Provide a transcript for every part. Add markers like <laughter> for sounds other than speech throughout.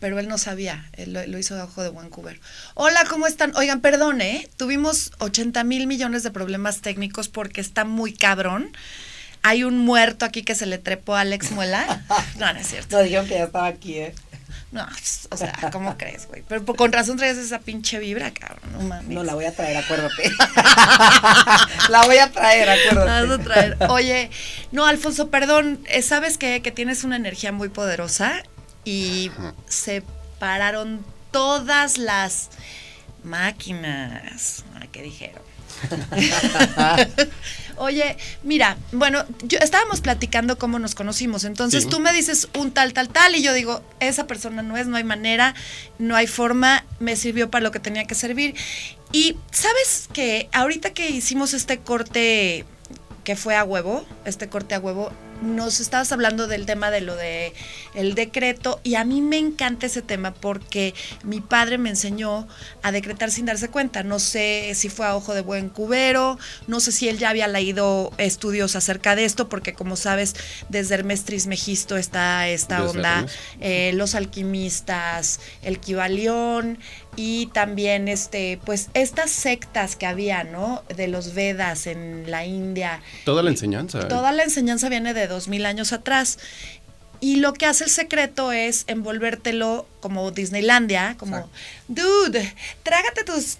pero él no sabía, él lo, lo hizo de ojo de Vancouver. Hola, ¿cómo están? Oigan, perdón, ¿eh? Tuvimos 80 mil millones de problemas técnicos porque está muy cabrón. Hay un muerto aquí que se le trepó a Alex Muela. <laughs> No, no es cierto. No dijeron que ya estaba aquí, ¿eh? No, o sea, ¿cómo crees, güey? Pero por- con razón traes esa pinche vibra, cabrón. No mames. No, la voy a traer, acuérdate. <laughs> la voy a traer, La vas a acuérdate. traer. Oye, no, Alfonso, perdón, eh, ¿sabes qué? Que tienes una energía muy poderosa y se pararon todas las máquinas. ¿Qué dijeron? <laughs> Oye, mira, bueno, yo estábamos platicando cómo nos conocimos, entonces Sí. tú me dices un tal, tal, tal, y yo digo, esa persona no es, no hay manera, no hay forma, me sirvió para lo que tenía que servir. Y sabes que ahorita que hicimos este corte que fue a huevo, este corte a huevo, nos estabas hablando del tema de lo de el decreto y a mí me encanta ese tema porque mi padre me enseñó a decretar sin darse cuenta. No sé si fue a ojo de buen cubero, no sé si él ya había leído estudios acerca de esto porque como sabes desde Hermes Trismegisto está esta onda, eh, los alquimistas, el Kibalión y también este pues estas sectas que había, ¿no? De los Vedas en la India. Toda la enseñanza. Toda la enseñanza viene de dos mil años atrás. Y lo que hace el secreto es envolvértelo como Disneylandia, como, Exacto. dude, trágate tus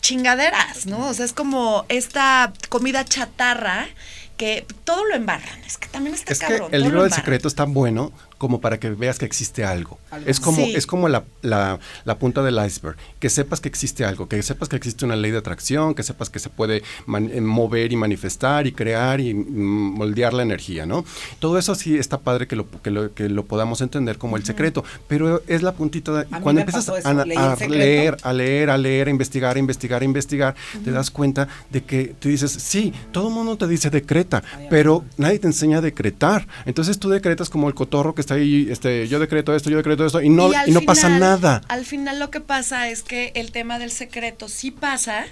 chingaderas, ¿no? O sea, es como esta comida chatarra que todo lo embarran. Es que también está Es que el libro del secreto es tan bueno como para que veas que existe algo. Algo. Es como, Sí. es como la, la- la punta del iceberg. Que sepas que existe algo, que sepas que existe una ley de atracción, que sepas que se puede eh, mover y manifestar y crear y mm, moldear la energía, ¿no? Todo eso sí está padre que lo, que lo, que lo podamos entender como el secreto, pero es la puntita de... A Cuando empiezas eso, a, a leer, a leer, a leer, a investigar, a investigar, a investigar, te das cuenta de que tú dices, sí, todo el mundo te dice decreta, Ay, pero nadie te enseña a decretar. Entonces tú decretas como el cotorro que está ahí, este, yo decreto esto, yo decreto esto, y no, y no pasa nada. Al final lo que pasa es que el tema del secreto sí pasa,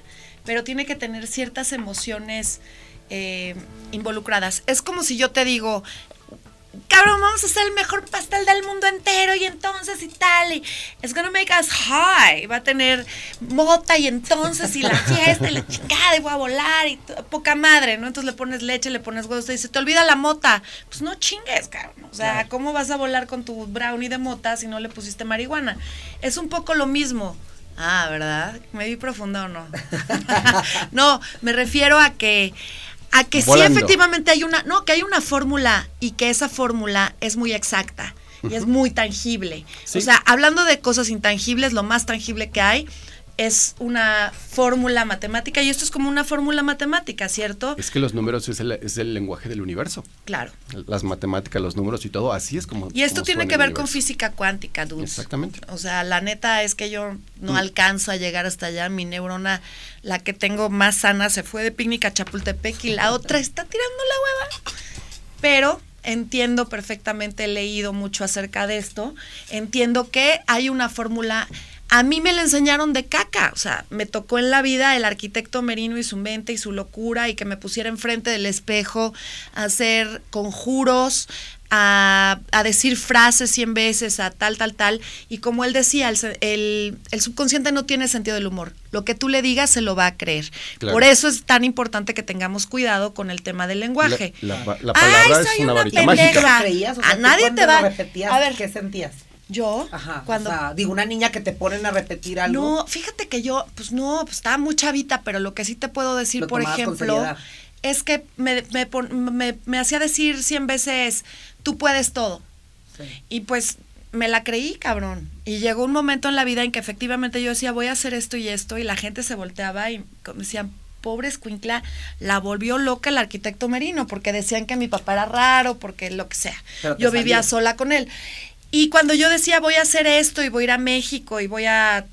pero tiene que tener ciertas emociones eh, involucradas. Es como si yo te digo, cabrón, vamos a hacer el mejor pastel del mundo entero y entonces y tal, y it's gonna make us high, va a tener mota y entonces y la fiesta y la chingada y voy a volar y poca madre, ¿no? Entonces le pones leche, le pones huevos, te dice, te olvida la mota, pues no chingues, cabrón, o sea, Claro. ¿cómo vas a volar con tu brownie de mota si no le pusiste marihuana? Es un poco lo mismo. Ah, ¿verdad? ¿Me vi profunda o no? <laughs> no, me refiero a que a que sí efectivamente hay una, no, que hay una fórmula y que esa fórmula es muy exacta y es muy tangible. Sí. O sea, hablando de cosas intangibles, lo más tangible que hay es una fórmula matemática y esto es como una fórmula matemática, ¿cierto? Es que los números es el, es el lenguaje del universo. Claro. Las matemáticas, los números y todo, así es como. Y esto como tiene que ver con física cuántica, dudes. Exactamente. O sea, la neta es que yo no Mm. alcanzo a llegar hasta allá. Mi neurona, la que tengo más sana, se fue de picnic a Chapultepec y la otra está tirando la hueva. Pero entiendo perfectamente, he leído mucho acerca de esto. Entiendo que hay una fórmula. A mí me la enseñaron de caca, o sea, me tocó en la vida el arquitecto Merino y su mente y su locura y que me pusiera enfrente del espejo a hacer conjuros, a, a decir frases cien veces, a tal, tal, tal. Y como él decía, el, se- el- el subconsciente no tiene sentido del humor. Lo que tú le digas se lo va a creer. Claro. Por eso es tan importante que tengamos cuidado con el tema del lenguaje. La, la- la Ay, palabra soy es una una varita pendeja. mágica. O sea, A ¿tú nadie te va- repetías, a ver. ¿Qué sentías? Yo, Ajá. cuando... O sea, digo, una niña que te ponen a repetir algo. No, fíjate que yo, pues no, pues estaba muy chavita, pero lo que sí te puedo decir, Lo por ejemplo, es que me, me, me- me hacía decir cien veces, tú puedes todo. Sí. Y pues me la creí, cabrón. Y llegó un momento en la vida en que efectivamente yo decía, voy a hacer esto y esto, y la gente se volteaba y decían, pobre escuincla, la volvió loca el arquitecto Merino, porque decían que mi papá era raro, porque lo que sea. Yo vivía sola con él. Y cuando yo decía, voy a hacer esto y voy a ir a México y voy a...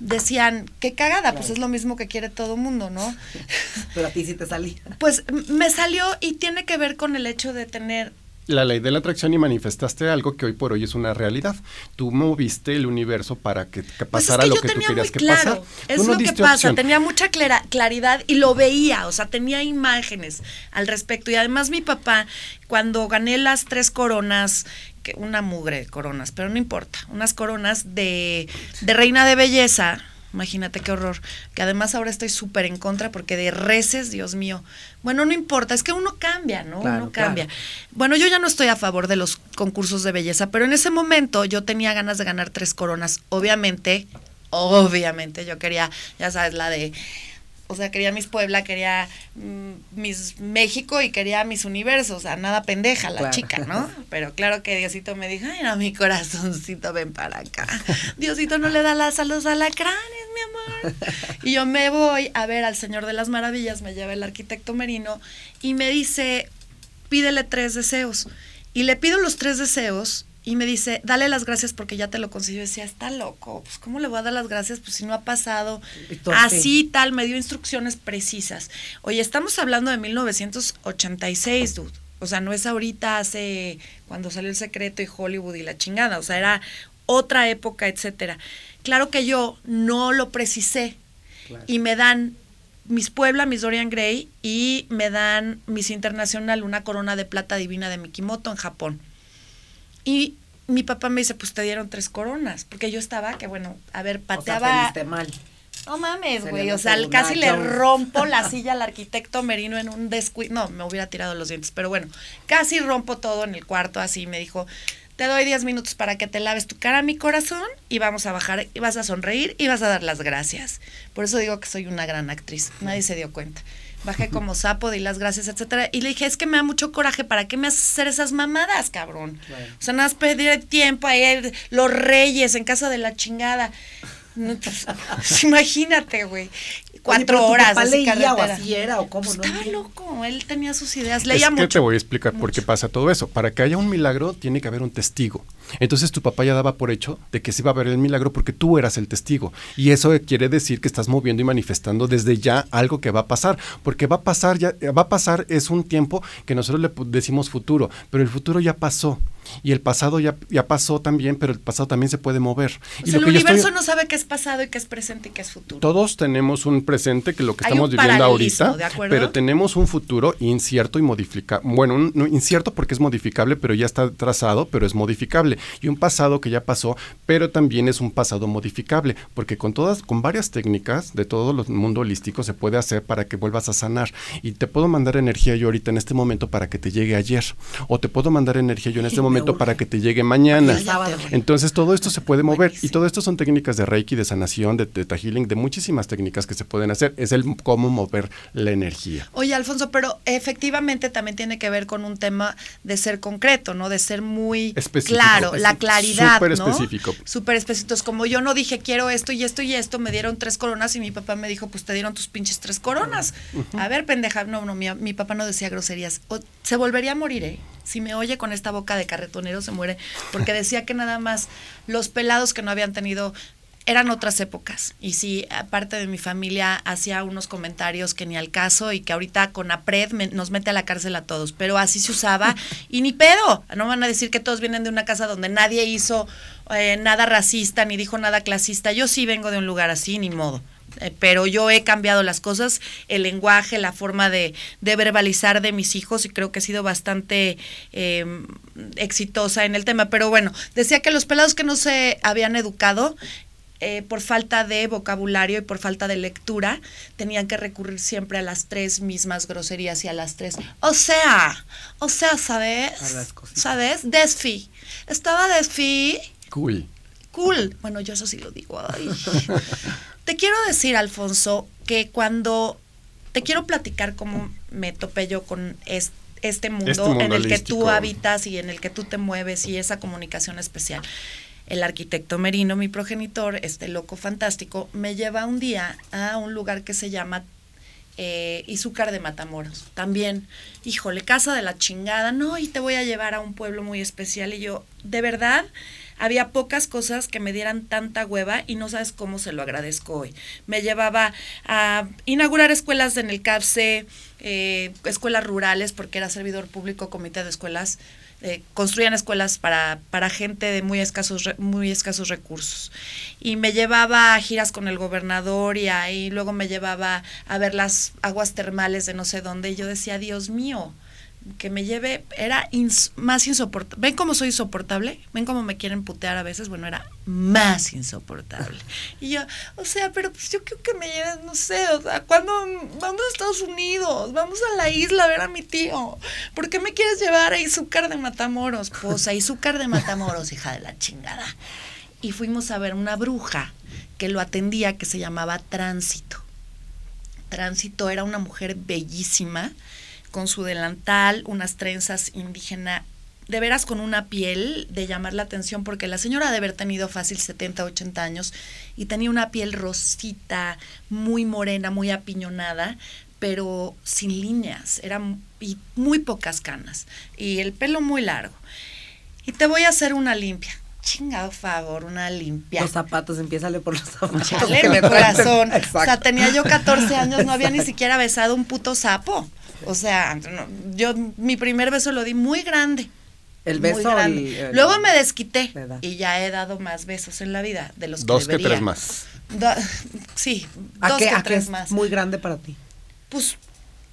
Decían, qué cagada, pues es lo mismo que quiere todo mundo, ¿no? <laughs> Pero a ti sí te salía. Pues me salió y tiene que ver con el hecho de tener la ley de la atracción y manifestaste algo que hoy por hoy es una realidad. Tú moviste el universo para que, que Pues es pasara que lo que tú querías muy que pasara. Es no lo que pasa, opción. tenía mucha clara- claridad y lo veía, o sea, tenía imágenes al respecto. Y además mi papá, cuando gané las tres coronas, que una mugre de coronas, pero no importa, unas coronas de, de reina de belleza, imagínate qué horror, que además ahora estoy súper en contra porque de reces, Dios mío. Bueno, no importa, es que uno cambia, ¿no? Claro, uno cambia. claro. Bueno, yo ya no estoy a favor de los concursos de belleza, pero en ese momento yo tenía ganas de ganar tres coronas. Obviamente, obviamente, yo quería, ya sabes, la de, o sea, quería Miss Puebla, quería mm, Miss México y quería Miss Universo, o sea, nada pendeja la Claro. chica, ¿no? <laughs> Pero claro que Diosito me dijo, ay, no, mi corazoncito, ven para acá. Diosito no le da las a los alacranes, mi amor. Y yo me voy a ver al Señor de las Maravillas, me lleva el arquitecto Merino y me dice, pídele tres deseos. Y le pido los tres deseos y me dice, dale las gracias porque ya te lo consiguió. Y decía, está loco, pues ¿cómo le voy a dar las gracias? Pues si no ha pasado. Así tal, me dio instrucciones precisas. Oye, estamos hablando de 1986, dude. O sea, no es ahorita hace cuando salió El Secreto y Hollywood y la chingada. O sea, era otra época, etcétera. Claro que yo no lo precisé Claro. y me dan Miss Puebla, Miss Dorian Gray y me dan Miss Internacional una corona de plata divina de Mikimoto en Japón. Y mi papá me dice, pues te dieron tres coronas, porque yo estaba, que bueno, a ver, O sea, pateaba... mal. no mames, güey, o sea, casi le rompo la <laughs> silla al arquitecto Merino en un descuido. No, me hubiera tirado los dientes, pero bueno, casi rompo todo en el cuarto así. Me dijo, te doy 10 minutos para que te laves tu cara, mi corazón, y vamos a bajar, y vas a sonreír y vas a dar las gracias. Por eso digo que soy una gran actriz. Nadie se dio cuenta. Bajé como sapo, di las gracias, etcétera. Y le dije, es que me da mucho coraje, ¿para qué me haces hacer esas mamadas, cabrón? Claro. O sea, nada más pedir tiempo ahí, los reyes en casa de la chingada. Pues, <laughs> imagínate, güey. Oye, Cuatro tu horas. papá así leía o así era o cómo, Pues no estaba loco, él tenía sus ideas, Es leía que mucho. te voy a explicar por qué mucho. pasa todo eso. Para que haya un milagro, tiene que haber un testigo. Entonces tu papá ya daba por hecho de que se iba a ver el milagro porque tú eras el testigo. Y eso quiere decir que estás moviendo y manifestando desde ya algo que va a pasar. Porque va a pasar, ya, va a pasar, es un tiempo que nosotros le decimos futuro, pero el futuro ya pasó. Y el pasado ya, ya pasó también, pero el pasado también se puede mover. O y sea, el que yo estoy- universo no sabe qué es pasado y qué es presente y qué es futuro. todos tenemos un presente que lo que Hay estamos viviendo ahorita, pero tenemos un futuro incierto y modificable. Bueno, un- no, incierto porque es modificable, pero ya está trazado, pero es modificable. Y un pasado que ya pasó, pero también es un pasado modificable, porque con todas, con varias técnicas de todo el mundo holístico se puede hacer para que vuelvas a sanar. Y te puedo mandar energía yo ahorita en este momento para que te llegue ayer, o te puedo mandar energía yo en este Me <laughs> momento para que te llegue mañana. Entonces todo esto se puede mover y todo esto son técnicas de Reiki, de sanación, de Theta Healing, de muchísimas técnicas que se pueden hacer. Es el cómo mover la energía. Oye, Alfonso, pero efectivamente también tiene que ver con un tema de ser concreto, ¿no? De ser muy Específico. claro, la claridad, Súper ¿no? específico. Súper específico. Es Como yo no dije quiero esto y esto y esto, me dieron tres coronas y mi papá me dijo, pues te dieron tus pinches tres coronas. A ver, pendeja, no, no, mi, mi papá no decía groserías. O- se volvería a morir, ¿eh? Si me oye con esta boca de carretonero, se muere. Porque <laughs> decía que nada más los pelados que no habían tenido eran otras épocas. Y sí, aparte de mi familia, hacía unos comentarios que ni al caso y que ahorita con APRED me- nos mete a la cárcel a todos. Pero así se usaba <laughs> y ni pedo. No van a decir que todos vienen de una casa donde nadie hizo eh, nada racista ni dijo nada clasista. Yo sí vengo de un lugar así, ni modo. Eh, pero yo he cambiado las cosas, el lenguaje, la forma de, de verbalizar de mis hijos y creo que he sido bastante eh, exitosa en el tema. Pero bueno, decía que los pelados que no se habían educado eh, por falta de vocabulario y por falta de lectura, tenían que recurrir siempre a las tres mismas groserías y a las tres. O sea, o sea, ¿sabes? ¿Sabes? Desfi. Estaba Desfi. Cool. Cool. Bueno, yo eso sí lo digo. Ay. <laughs> Te quiero decir, Alfonso, que cuando te quiero platicar cómo me topé yo con es- este mundo, Este mundo en el que tú habitas y en el que tú te mueves y esa comunicación especial. El arquitecto Merino, mi progenitor, este loco fantástico, me lleva un día a un lugar que se llama eh, Izúcar de Matamoros. También, híjole, casa de la chingada, no, y te voy a llevar a un pueblo muy especial. Y yo, de verdad, había pocas cosas que me dieran tanta hueva y no sabes cómo se lo agradezco hoy. Me llevaba a inaugurar escuelas en el CAPSE, eh, escuelas rurales, porque era servidor público, comité de escuelas. Eh, construían escuelas para, para gente de muy escasos, muy escasos recursos. Y me llevaba a giras con el gobernador y ahí luego me llevaba a ver las aguas termales de no sé dónde. Y yo decía, Dios mío, que me lleve, era ins- más insoportable. ¿Ven cómo soy insoportable? ¿Ven cómo me quieren putear a veces? Bueno, era más insoportable. <laughs> Y yo, o sea, pero pues yo creo que me lleves, no sé, o sea, ¿cuándo vamos a Estados Unidos? Vamos a la isla a ver a mi tío. ¿Por qué me quieres llevar a Izúcar de Matamoros? Pues a Izúcar de Matamoros, hija de la chingada. Y fuimos a ver una bruja que lo atendía que se llamaba Tránsito. Tránsito era una mujer bellísima, con su delantal, unas trenzas indígena, de veras con una piel de llamar la atención, porque la señora ha de haber tenido fácil 70, 80 años y tenía una piel rosita, muy morena, muy apiñonada, pero sin líneas, era m- y muy pocas canas, y el pelo muy largo. Y te voy a hacer una limpia. Chingado favor, una limpia. Los zapatos, empiézale por los zapatos. Chale, mi corazón. <laughs> Exacto. O sea, tenía yo 14 años, no había ni siquiera besado un puto sapo. O sea, no, yo mi primer beso lo di muy grande. El muy beso. grande. el- el- Luego me desquité y ya he dado más besos en la vida de los que Dos que tres más. Do- sí, ¿A dos qué, que a qué tres es más. muy grande para ti? Pues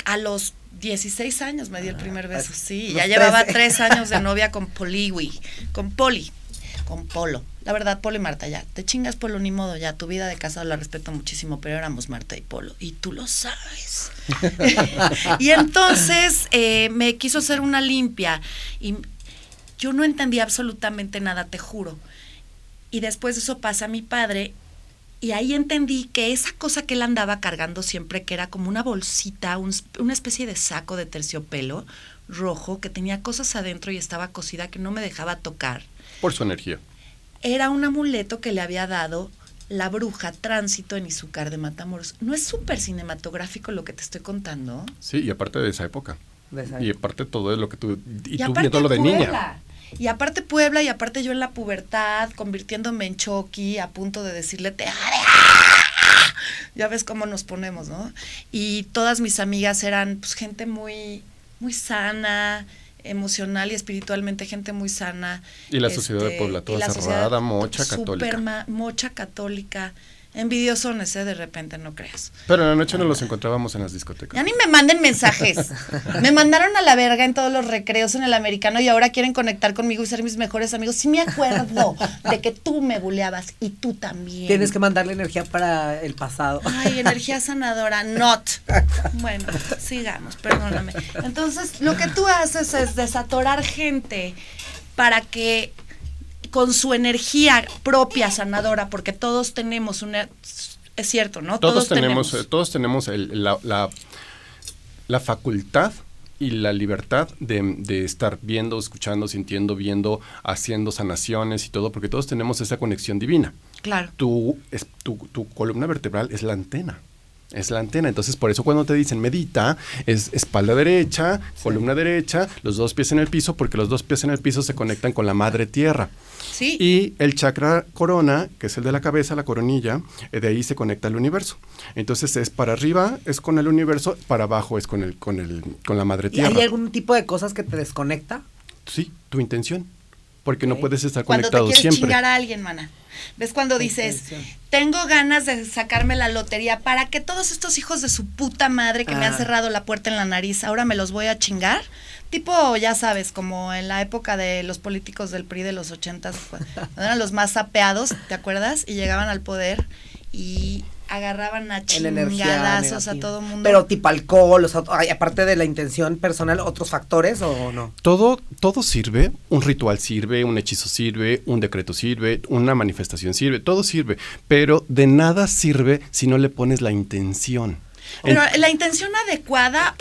a los 16 años me dio el primer beso, sí. los Ya llevaba 13. tres años de <laughs> novia con Poliwi, con Poli, con Polo. La verdad, Polo y Marta, ya. Te chingas, Polo, ni modo, ya. Tu vida de casado la respeto muchísimo, pero éramos Marta y Polo. Y tú lo sabes. <laughs> <laughs> y entonces eh, me quiso hacer una limpia. Y yo no entendía absolutamente nada, te juro. Y después de eso pasa mi padre y ahí entendí que esa cosa que él andaba cargando siempre, que era como una bolsita, un- una especie de saco de terciopelo rojo que tenía cosas adentro y estaba cosida que no me dejaba tocar, Por su energía. Era un amuleto que le había dado la bruja tránsito en Izúcar de Matamoros. ¿No es súper cinematográfico lo que te estoy contando? Sí, y aparte de esa época. De esa- Y aparte todo es lo que tú... Y, tú aparte viéndolo de niña. Y aparte Puebla, y aparte yo en la pubertad, convirtiéndome en Chucky, a punto de decirle, te haré". Ya ves cómo nos ponemos, ¿no? Y todas mis amigas eran pues, gente muy, muy sana, emocional y espiritualmente, gente muy sana. Y la sociedad de Este, Puebla, toda cerrada, mocha, católica. ma- mocha católica. Envidiosones, ¿eh? De repente, no creas. Pero en la noche nos los encontrábamos en las discotecas. Ya ni me manden mensajes. Me mandaron a la verga en todos los recreos en el americano y ahora quieren conectar conmigo y ser mis mejores amigos. Sí me acuerdo de que tú me buleabas y tú también. Tienes que mandarle energía para el pasado. Ay, energía sanadora, not. Bueno, sigamos, perdóname. Entonces, lo que tú haces es desatorar gente para que con su energía propia sanadora, porque todos tenemos una... Es cierto, ¿no? Todos, tenemos, eh, todos tenemos el- la, la- la facultad y la libertad de, de estar viendo, escuchando, sintiendo, viendo, haciendo sanaciones y todo, porque todos tenemos esa conexión divina. Claro. Tu, es- tu, tu columna vertebral es la antena. Es la antena. Entonces, por eso cuando te dicen medita, es espalda derecha, columna derecha, los dos pies en el piso, porque los dos pies en el piso se conectan con la madre tierra. Sí. Y el chakra corona, que es el de la cabeza, la coronilla, eh, de ahí se conecta al universo. Entonces es para arriba es con el universo, para abajo es con el con el con la madre ¿Y tierra. hay algún tipo de cosas que te desconecta? Sí, tu intención. Porque no puedes estar cuando te conectado siempre. chingar a alguien, mana. ¿Ves cuando dices, tengo ganas de sacarme la lotería para que todos estos hijos de su puta madre que me han Ah. cerrado la puerta en la nariz, ahora me los voy a chingar? Tipo, ya sabes, como en la época de los políticos del PRI de los ochentas, cuando eran los más sapeados, ¿te acuerdas? Y llegaban al poder y agarraban a chingadazos a todo mundo. Pero tipo alcohol, o sea, aparte de la intención personal, ¿otros factores o no? Todo, todo sirve, un ritual sirve, un hechizo sirve, un decreto sirve, una manifestación sirve, todo sirve, pero de nada sirve si no le pones la intención. Pero En- la intención adecuada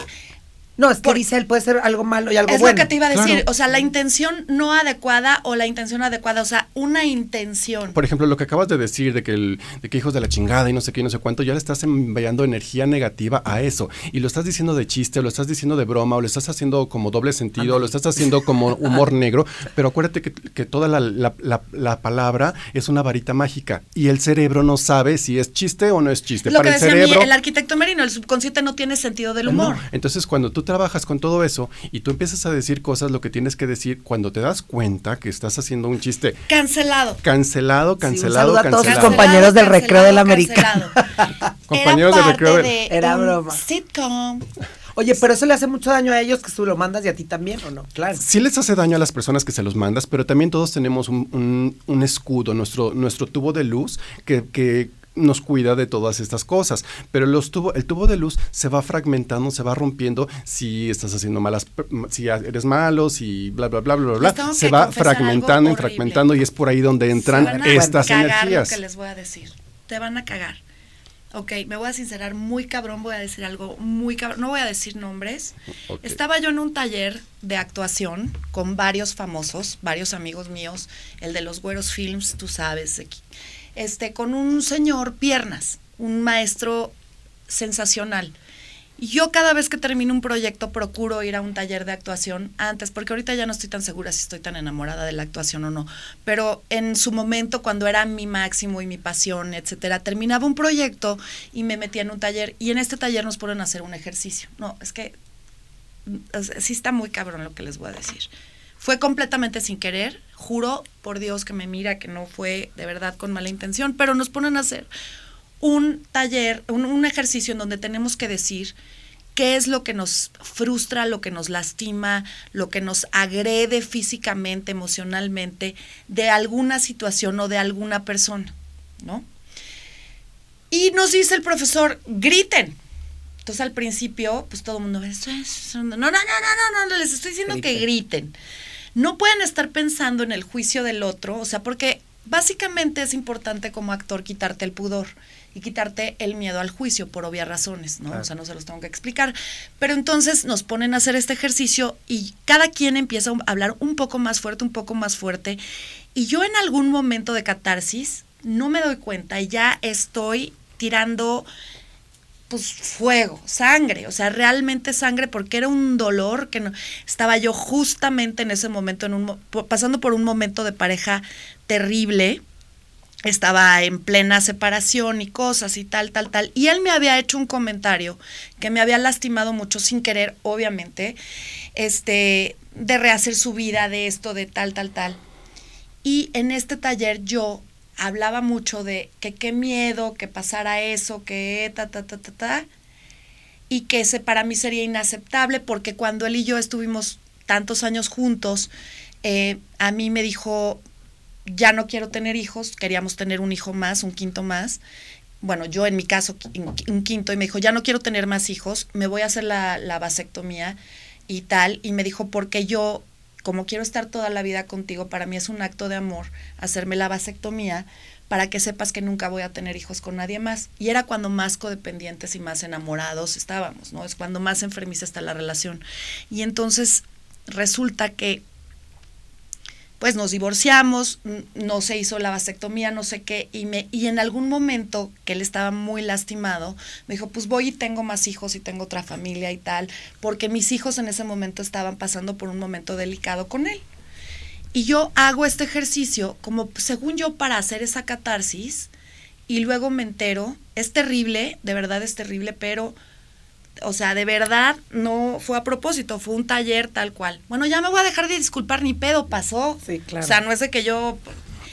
No, es que Por- dice él puede ser algo malo y algo es bueno. lo que te iba a decir. Claro. O sea, la intención no adecuada o la intención adecuada. O sea, una intención. Por ejemplo, lo que acabas de decir de que, el, de que hijos de la chingada y no sé qué y no sé cuánto, ya le estás enviando energía negativa a eso. Y lo estás diciendo de chiste, o lo estás diciendo de broma, o lo estás haciendo como doble sentido, o lo estás haciendo como humor <laughs> negro. Pero acuérdate que, que toda la, la- la- la palabra es una varita mágica y el cerebro no sabe si es chiste o no es chiste. Lo que Para el decía cerebro. el arquitecto Merino, el subconsciente no tiene sentido del humor. No. Entonces, cuando tú trabajas con todo eso y tú empiezas a decir cosas, lo que tienes que decir, cuando te das cuenta que estás haciendo un chiste Cancelado. cancelado, un cancelado, saludo a todos sus cancelado. compañeros del Cancelado, recreo del cancelado, americano. cancelado. <laughs> Compañeros del recreo del- de Era un broma. Sitcom. Oye, pero eso le hace mucho daño a ellos que tú lo mandas y a ti también, ¿o no? Claro. Sí les hace daño a las personas que se los mandas, pero también todos tenemos un, un- un escudo, nuestro, nuestro tubo de luz que, que nos cuida de todas estas cosas. Pero los tubo, el tubo de luz se va fragmentando, se va rompiendo si estás haciendo malas, si eres malo, si bla, bla, bla, bla, bla, Se va fragmentando y fragmentando y es por ahí donde entran Se van a estas cagar energías. lo que les voy a decir. Te van a cagar. Ok, me voy a sincerar muy cabrón, voy a decir algo muy cabrón. No voy a decir nombres. Estaba yo en un taller de actuación con varios famosos, varios amigos míos, el de los Güeros Films, tú sabes. Este, con un señor piernas, un maestro sensacional. Yo cada vez que termino un proyecto procuro ir a un taller de actuación antes, porque ahorita ya no estoy tan segura si estoy tan enamorada de la actuación o no. Pero en su momento, cuando era mi máximo y mi pasión, etcétera, terminaba un proyecto y me metía en un taller. Y en este taller nos ponen a hacer un ejercicio. No, es que mm, sí está muy cabrón lo que les voy a decir. Fue completamente sin querer, juro por Dios que me mira que no fue de verdad con mala intención, pero nos ponen a hacer un taller, un, un ejercicio en donde tenemos que decir qué es lo que nos frustra, lo que nos lastima, lo que nos agrede físicamente, emocionalmente, de alguna situación o de alguna persona, ¿no? Y nos dice el profesor, griten. Entonces al principio, pues todo el mundo, "Eso es- no, no, no, no, no, no, les estoy diciendo que griten. No pueden estar pensando en el juicio del otro, o sea, porque básicamente es importante como actor quitarte el pudor y quitarte el miedo al juicio por obvias razones, ¿no? O sea, no se los tengo que explicar. Pero entonces nos ponen a hacer este ejercicio y cada quien empieza a hablar un poco más fuerte, un poco más fuerte. Y yo en algún momento de catarsis no me doy cuenta y ya estoy tirando pues fuego, sangre, o sea, realmente sangre porque era un dolor que no estaba yo justamente en ese momento en un pasando por un momento de pareja terrible. Estaba en plena separación y cosas y tal, tal, tal. Y él me había hecho un comentario que me había lastimado mucho sin querer, obviamente, este, de rehacer su vida, de esto, de tal, tal, tal. Y en este taller yo hablaba mucho de que qué miedo que pasara eso, que ta, ta, ta, ta, ta, y que ese para mí sería inaceptable porque cuando él y yo estuvimos tantos años juntos, eh, a mí me dijo, ya no quiero tener hijos, queríamos tener un hijo más, un quinto más. Bueno, yo en mi caso, un quinto, y me dijo, ya no quiero tener más hijos, me voy a hacer la, la vasectomía y tal. Y me dijo, porque yo, como quiero estar toda la vida contigo, para mí es un acto de amor hacerme la vasectomía para que sepas que nunca voy a tener hijos con nadie más. Y era cuando más codependientes y más enamorados estábamos, ¿no? Es cuando más enfermiza está la relación. Y entonces resulta que pues nos divorciamos, no se hizo la vasectomía, no sé qué, y, me, y en algún momento que él estaba muy lastimado, me dijo, pues voy y tengo más hijos y tengo otra familia y tal, porque mis hijos en ese momento estaban pasando por un momento delicado con él. Y yo hago este ejercicio como, según yo, para hacer esa catarsis, y luego me entero, es terrible, de verdad es terrible, pero o sea, de verdad no fue a propósito, fue un taller tal cual. Bueno, ya me voy a dejar de disculpar, ni pedo pasó. Sí, claro. O sea, no es de que yo...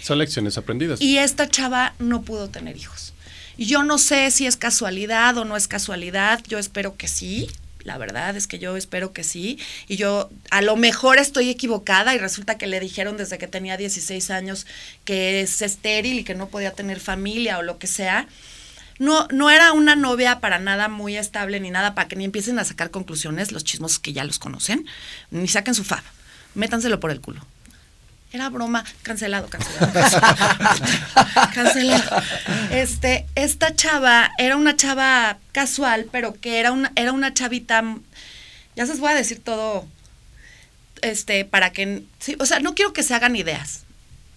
Son lecciones aprendidas. Y esta chava no pudo tener hijos. Y yo no sé si es casualidad o no es casualidad, yo espero que sí. La verdad es que yo espero que sí. Y yo a lo mejor estoy equivocada y resulta que le dijeron desde que tenía 16 años que es estéril y que no podía tener familia o lo que sea no, no era una novia para nada muy estable ni nada, para que ni empiecen a sacar conclusiones los chismosos que ya los conocen, ni saquen su fab, métanselo por el culo. Era broma, cancelado, cancelado. <laughs> cancelado. Este, esta chava era una chava casual, pero que era una, era una chavita, ya se les voy a decir todo, este, para que, sí, o sea, no quiero que se hagan ideas.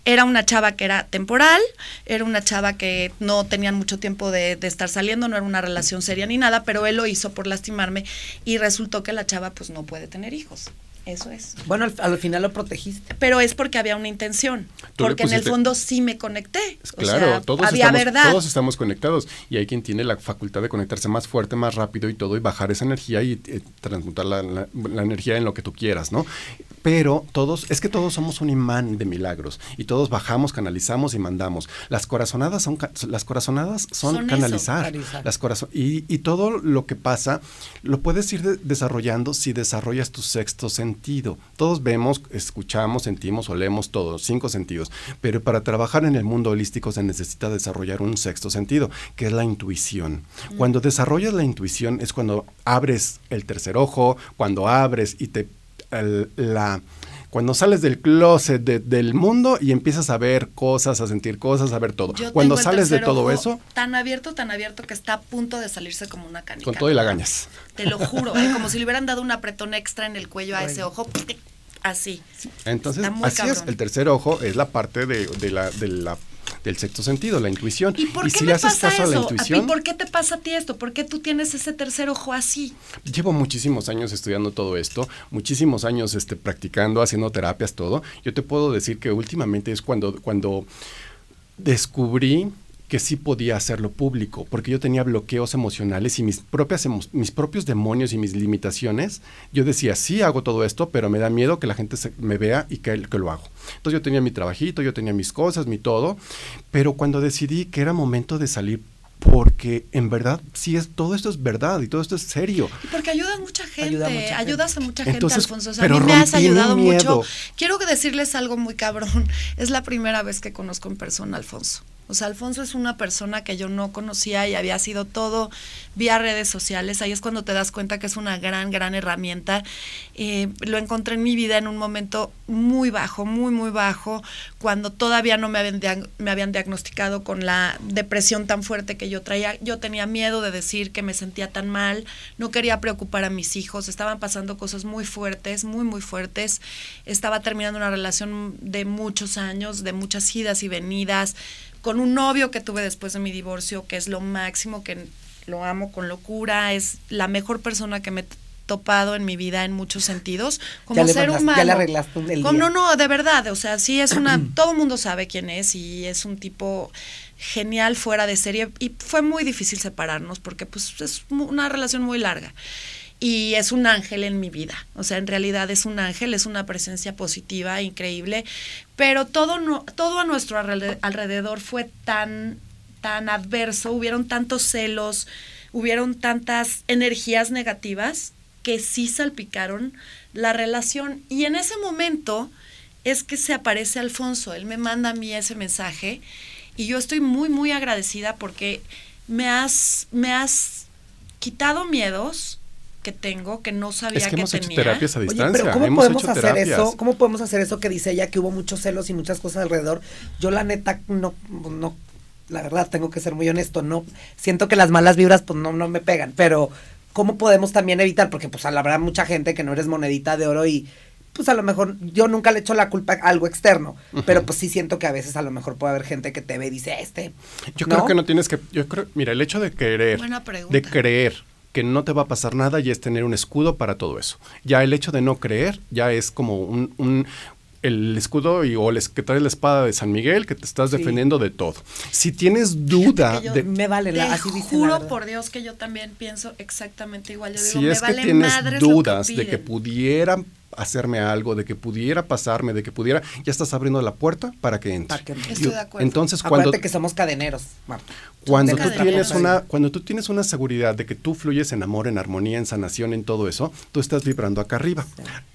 Era una chava que era temporal, era una chava que no tenían mucho tiempo de, de, estar saliendo, no era una relación seria ni nada, pero él lo hizo por lastimarme y resultó que la chava pues no puede tener hijos. Eso es. Bueno, al, al, final lo protegiste. Pero es porque había una intención. Porque en el fondo sí me conecté. Claro, o sea, todos, había estamos, verdad. todos estamos conectados. Y hay quien tiene la facultad de conectarse más fuerte, más rápido y todo, y bajar esa energía y eh, transmutar la, la, la, energía en lo que tú quieras, ¿no? Pero todos, es que todos somos un imán de milagros. Y todos bajamos, canalizamos y mandamos. Las corazonadas son, las corazonadas son, Son canalizar. eso. Las corazon y, y todo lo que pasa lo puedes ir de- desarrollando si desarrollas tu sexto sentido. Todos vemos, escuchamos, sentimos, olemos, todos, cinco sentidos. Pero para trabajar en el mundo holístico se necesita desarrollar un sexto sentido, que es la intuición. Cuando desarrollas la intuición es cuando abres el tercer ojo, cuando abres y te el- la cuando sales del closet de- del mundo y empiezas a ver cosas, a sentir cosas, a ver todo. Yo Cuando tengo el sales de todo ojo eso, Tan abierto, tan abierto que está a punto de salirse como una canica. con todo y lagañas. Te lo juro, ¿eh? como si le hubieran dado un apretón extra en el cuello a ese ojo. Así. Entonces, así es, el tercer ojo es la parte de, de la, de la- del sexto sentido, la intuición. ¿Y por qué si me le haces pasa caso eso? ¿A ti intuición, por qué te pasa a ti esto? ¿Por qué tú tienes ese tercer ojo así? llevo muchísimos años estudiando todo esto, muchísimos años este, practicando, haciendo terapias, todo. Yo te puedo decir que últimamente es cuando, cuando descubrí que sí podía hacerlo público, porque yo tenía bloqueos emocionales y mis, propias emo- mis propios demonios y mis limitaciones. Yo decía, sí hago todo esto, pero me da miedo que la gente se- me vea y que, que lo hago. Entonces yo tenía mi trabajito, yo tenía mis cosas, mi todo, pero cuando decidí que era momento de salir, porque en verdad, sí es, todo esto es verdad y todo esto es serio. Y porque ayudas mucha gente, Ayuda a mucha gente. ayudas a mucha gente, Entonces, Alfonso. O sea, pero a mí me has ayudado mucho. miedo. Quiero decirles algo muy cabrón. <laughs> Es la primera vez que conozco en persona a Alfonso. Alfonso es una persona que yo no conocía y había sido todo vía redes sociales. Ahí es cuando te das cuenta que es una gran, gran herramienta. Eh, lo encontré en mi vida en un momento muy bajo, muy, muy bajo, cuando todavía no me habían, me habían diagnosticado con la depresión tan fuerte que yo traía. Yo tenía miedo de decir que me sentía tan mal, no quería preocupar a mis hijos, estaban pasando cosas muy fuertes, muy, muy fuertes. Estaba terminando una relación de muchos años, de muchas idas y venidas, con un novio que tuve después de mi divorcio, que es lo máximo, que lo amo con locura, es la mejor persona que me he topado en mi vida en muchos sentidos, como Ya ser mandaste- humano. ya le arreglaste el Como- no, no, de verdad, o sea, sí es una, <clears throat> todo el mundo sabe quién es y es un tipo genial fuera de serie y fue muy difícil separarnos porque pues es una relación muy larga y es un ángel en mi vida, o sea, en realidad es un ángel, es una presencia positiva, increíble, pero todo no, todo a nuestro alrede- alrededor fue tan tan adverso, hubieron tantos celos, hubieron tantas energías negativas que sí salpicaron la relación. Y en ese momento es que se aparece Alfonso, él me manda a mí ese mensaje y yo estoy muy, muy agradecida porque me has, me has quitado miedos que tengo, que no sabía Es que hemos hecho tenía. terapias a Oye, pero ¿cómo hemos podemos hecho hacer terapias. eso? ¿Cómo podemos hacer eso que dice ella que hubo muchos celos y muchas cosas alrededor? Yo la neta no no la verdad tengo que ser muy honesto, no siento que las malas vibras pues no no me pegan, pero ¿cómo podemos también evitar porque pues a la verdad mucha gente que no eres monedita de oro y pues a lo mejor yo nunca le echo la culpa a algo externo, pero pues sí siento que a veces a lo mejor puede haber gente que te ve y dice, este. Yo creo que no tienes que, yo creo, mira, el hecho de querer, Buena pregunta. de creer que no te va a pasar nada ya es tener un escudo para todo eso. Ya el hecho de no creer ya es como un, un- el escudo y, o el es- que traes la espada de San Miguel que te estás Sí. defendiendo de todo. Si tienes duda yo- de Me vale la, Te así dice la juro por Dios que yo también pienso exactamente igual. Yo digo, si me es que vale tienes que dudas de que opinen. Hacerme algo, de que pudiera pasarme, de que pudiera, ya estás abriendo la puerta para que entre. Para que entre. Estoy de acuerdo. Entonces Acuérdate cuando que somos cadeneros, Marta. Cuando tú, tienes una, cuando tú tienes una seguridad de que tú fluyes en amor, en armonía, en sanación, en todo eso, tú estás vibrando acá arriba.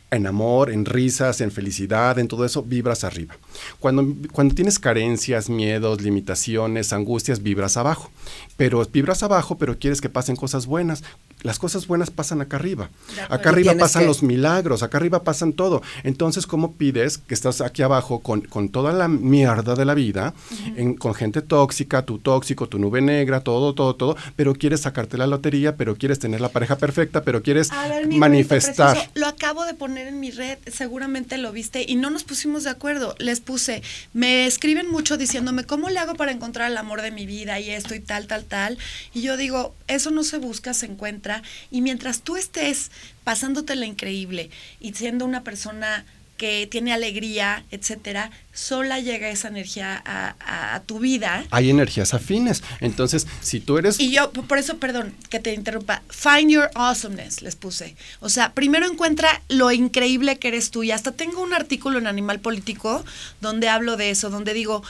En amor, en risas, en felicidad, en todo eso, vibras arriba. Cuando, cuando tienes carencias, miedos, limitaciones, angustias, vibras abajo. Pero vibras abajo, pero quieres que pasen cosas buenas. Las cosas buenas pasan acá arriba. Acá arriba pasan que- los milagros, acá arriba pasan todo. Entonces, ¿cómo pides que estás aquí abajo con, con toda la mierda de la vida, en- con gente tóxica, tu tóxico, tu nube negra, todo, todo, todo, pero quieres sacarte la lotería, pero quieres tener la pareja perfecta, pero quieres ver, manifestar? precioso, Lo acabo de poner en mi red, seguramente lo viste, y no nos pusimos de acuerdo. Les puse, me escriben mucho diciéndome, ¿cómo le hago para encontrar el amor de mi vida y esto y tal, tal, tal? Y yo digo, eso no se busca, se encuentra. Y mientras tú estés pasándote la increíble y siendo una persona que tiene alegría, etcétera, sola llega esa energía a, a, tu vida. Hay energías afines. Entonces, si tú eres. Y yo, por eso, perdón, que te interrumpa. Find your awesomeness, les puse. O sea, primero encuentra lo increíble que eres tú. Y hasta tengo un artículo en Animal Político donde hablo de eso, donde digo,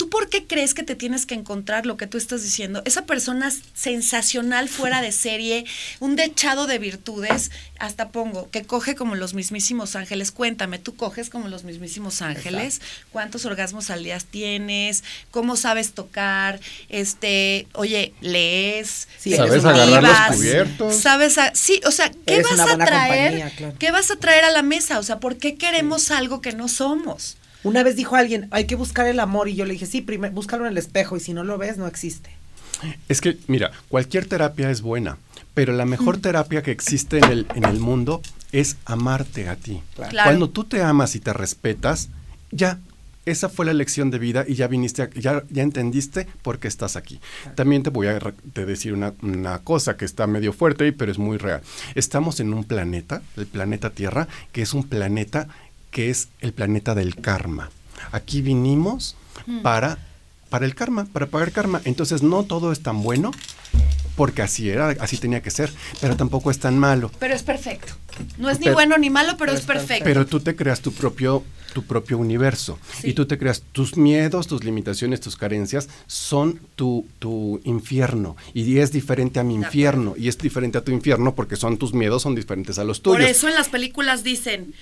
¿Tú por qué crees que te tienes que encontrar lo que tú estás diciendo? Esa persona sensacional, fuera de serie, un dechado de virtudes, hasta pongo, que coge como los mismísimos ángeles. Cuéntame, ¿tú coges como los mismísimos ángeles? ¿Cuántos orgasmos al día tienes? ¿Cómo sabes tocar? Este, oye, lees, sabes agarrar los cubiertos. Sabes, sí, o sea, ¿qué vas a traer? ¿Qué vas a traer a la mesa? O sea, ¿por qué queremos algo que no somos? Una vez dijo alguien, hay que buscar el amor y yo le dije, sí, primero, búscalo en el espejo y si no lo ves, no existe. Es que, mira, cualquier terapia es buena, pero la mejor mm. terapia que existe en el, en el mundo es amarte a ti. Cuando tú te amas y te respetas, ya, esa fue la lección de vida y ya viniste, ya, ya entendiste por qué estás aquí. También te voy a decir una, una, cosa que está medio fuerte, pero es muy real. Estamos en un planeta, el planeta Tierra, que es un planeta que es el planeta del karma. Aquí vinimos mm. para, para el karma, para pagar karma. Entonces no todo es tan bueno, porque así era, así tenía que ser, pero tampoco es tan malo. Pero es perfecto. No es ni bueno ni malo, pero, es perfecto. Pero tú te creas tu propio tu propio universo y tú te creas tus miedos, tus limitaciones, tus carencias son tu, tu infierno y es diferente a mi infierno y es diferente a tu infierno porque son tus miedos son diferentes a los tuyos. Por eso en las películas dicen,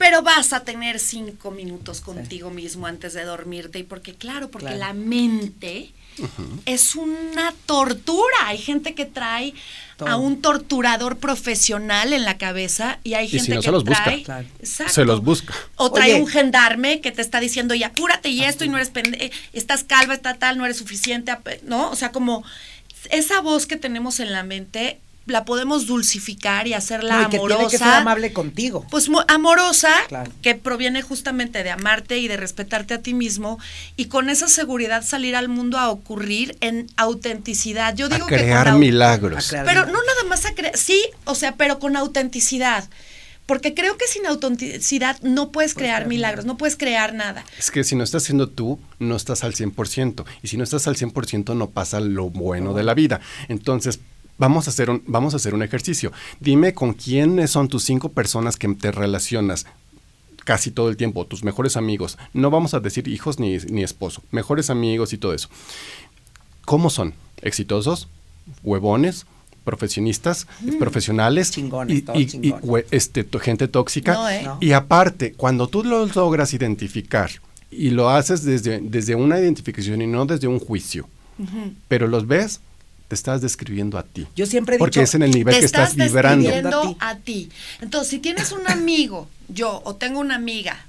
pero vas a tener cinco minutos contigo mismo antes de dormirte. Y porque, claro, porque la mente es una tortura. Hay gente que trae a un torturador profesional en la cabeza y hay gente que se los trae. Busca. Se los busca. O trae un gendarme que te está diciendo, y apúrate y esto, y no eres pende estás calva, está tal, no eres suficiente, ¿no? O sea, como esa voz que tenemos en la mente la podemos dulcificar y hacerla amorosa. Que tiene que ser amable contigo. Pues amorosa, que proviene justamente de amarte y de respetarte a ti mismo y con esa seguridad salir al mundo a ocurrir en autenticidad. Yo digo a crear milagros. pero no nada más a crear, sí, o sea, pero con autenticidad. Porque creo que sin autenticidad no puedes crear milagros, no puedes crear nada. Es que si no estás siendo tú, no estás al 100%. Y si no estás al 100%, no pasa lo bueno de la vida. Entonces, vamos a hacer un, vamos a hacer un ejercicio. Dime con quiénes son tus cinco personas que te relacionas casi todo el tiempo, tus mejores amigos. No vamos a decir hijos ni, ni esposo, mejores amigos y todo eso. ¿Cómo son? ¿Exitosos? ¿Huevones? profesionistas, mm. profesionales y, este, gente tóxica. ¿eh? Y aparte, cuando tú los logras identificar y lo haces desde, desde una identificación y no desde un juicio, pero los ves, te estás describiendo a ti. Yo siempre he Porque es en el nivel que estás, estás vibrando. a ti. Entonces, si tienes un amigo, yo, o tengo una amiga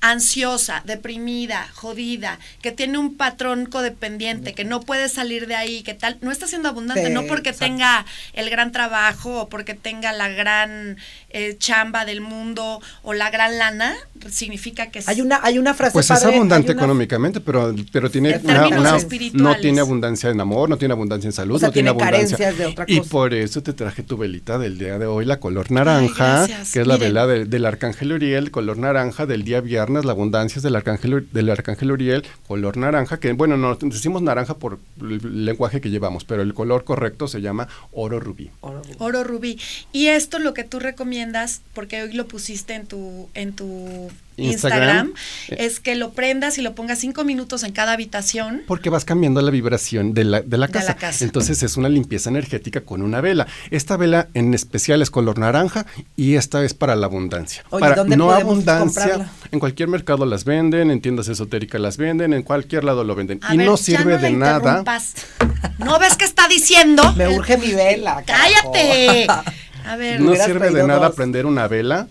ansiosa, deprimida, jodida, que tiene un patrón codependiente, que no puede salir de ahí, que tal, no está siendo abundante, no porque tenga el gran trabajo o porque tenga la gran eh, chamba del mundo o la gran lana, significa que hay una hay una frase pues es abundante económicamente, pero pero tiene una, no tiene abundancia en amor, no tiene abundancia en salud, no tiene, abundancia de otra cosa. y por eso te traje tu velita del día de hoy, la color naranja, que es la vela del arcángel Uriel, color naranja del día viernes la abundancia del arcángel, del arcángel Uriel, color naranja, que bueno, no decimos naranja por el lenguaje que llevamos, pero el color correcto se llama oro rubí. Oro rubí. Y esto lo que tú recomiendas, porque hoy lo pusiste en tu, en tu Instagram, eh. es que lo prendas y lo pongas cinco minutos en cada habitación. Porque vas cambiando la vibración de la, de la, casa. Entonces es una limpieza energética con una vela. Esta vela en especial es color naranja y esta es para la abundancia. para ¿dónde no abundancia. En cualquier mercado las venden, en tiendas esotéricas las venden, en cualquier lado lo venden. y no sirve de nada. ¿No ves qué está diciendo? Me urge mi vela. Cállate. A ver, no sirve de nada prender una vela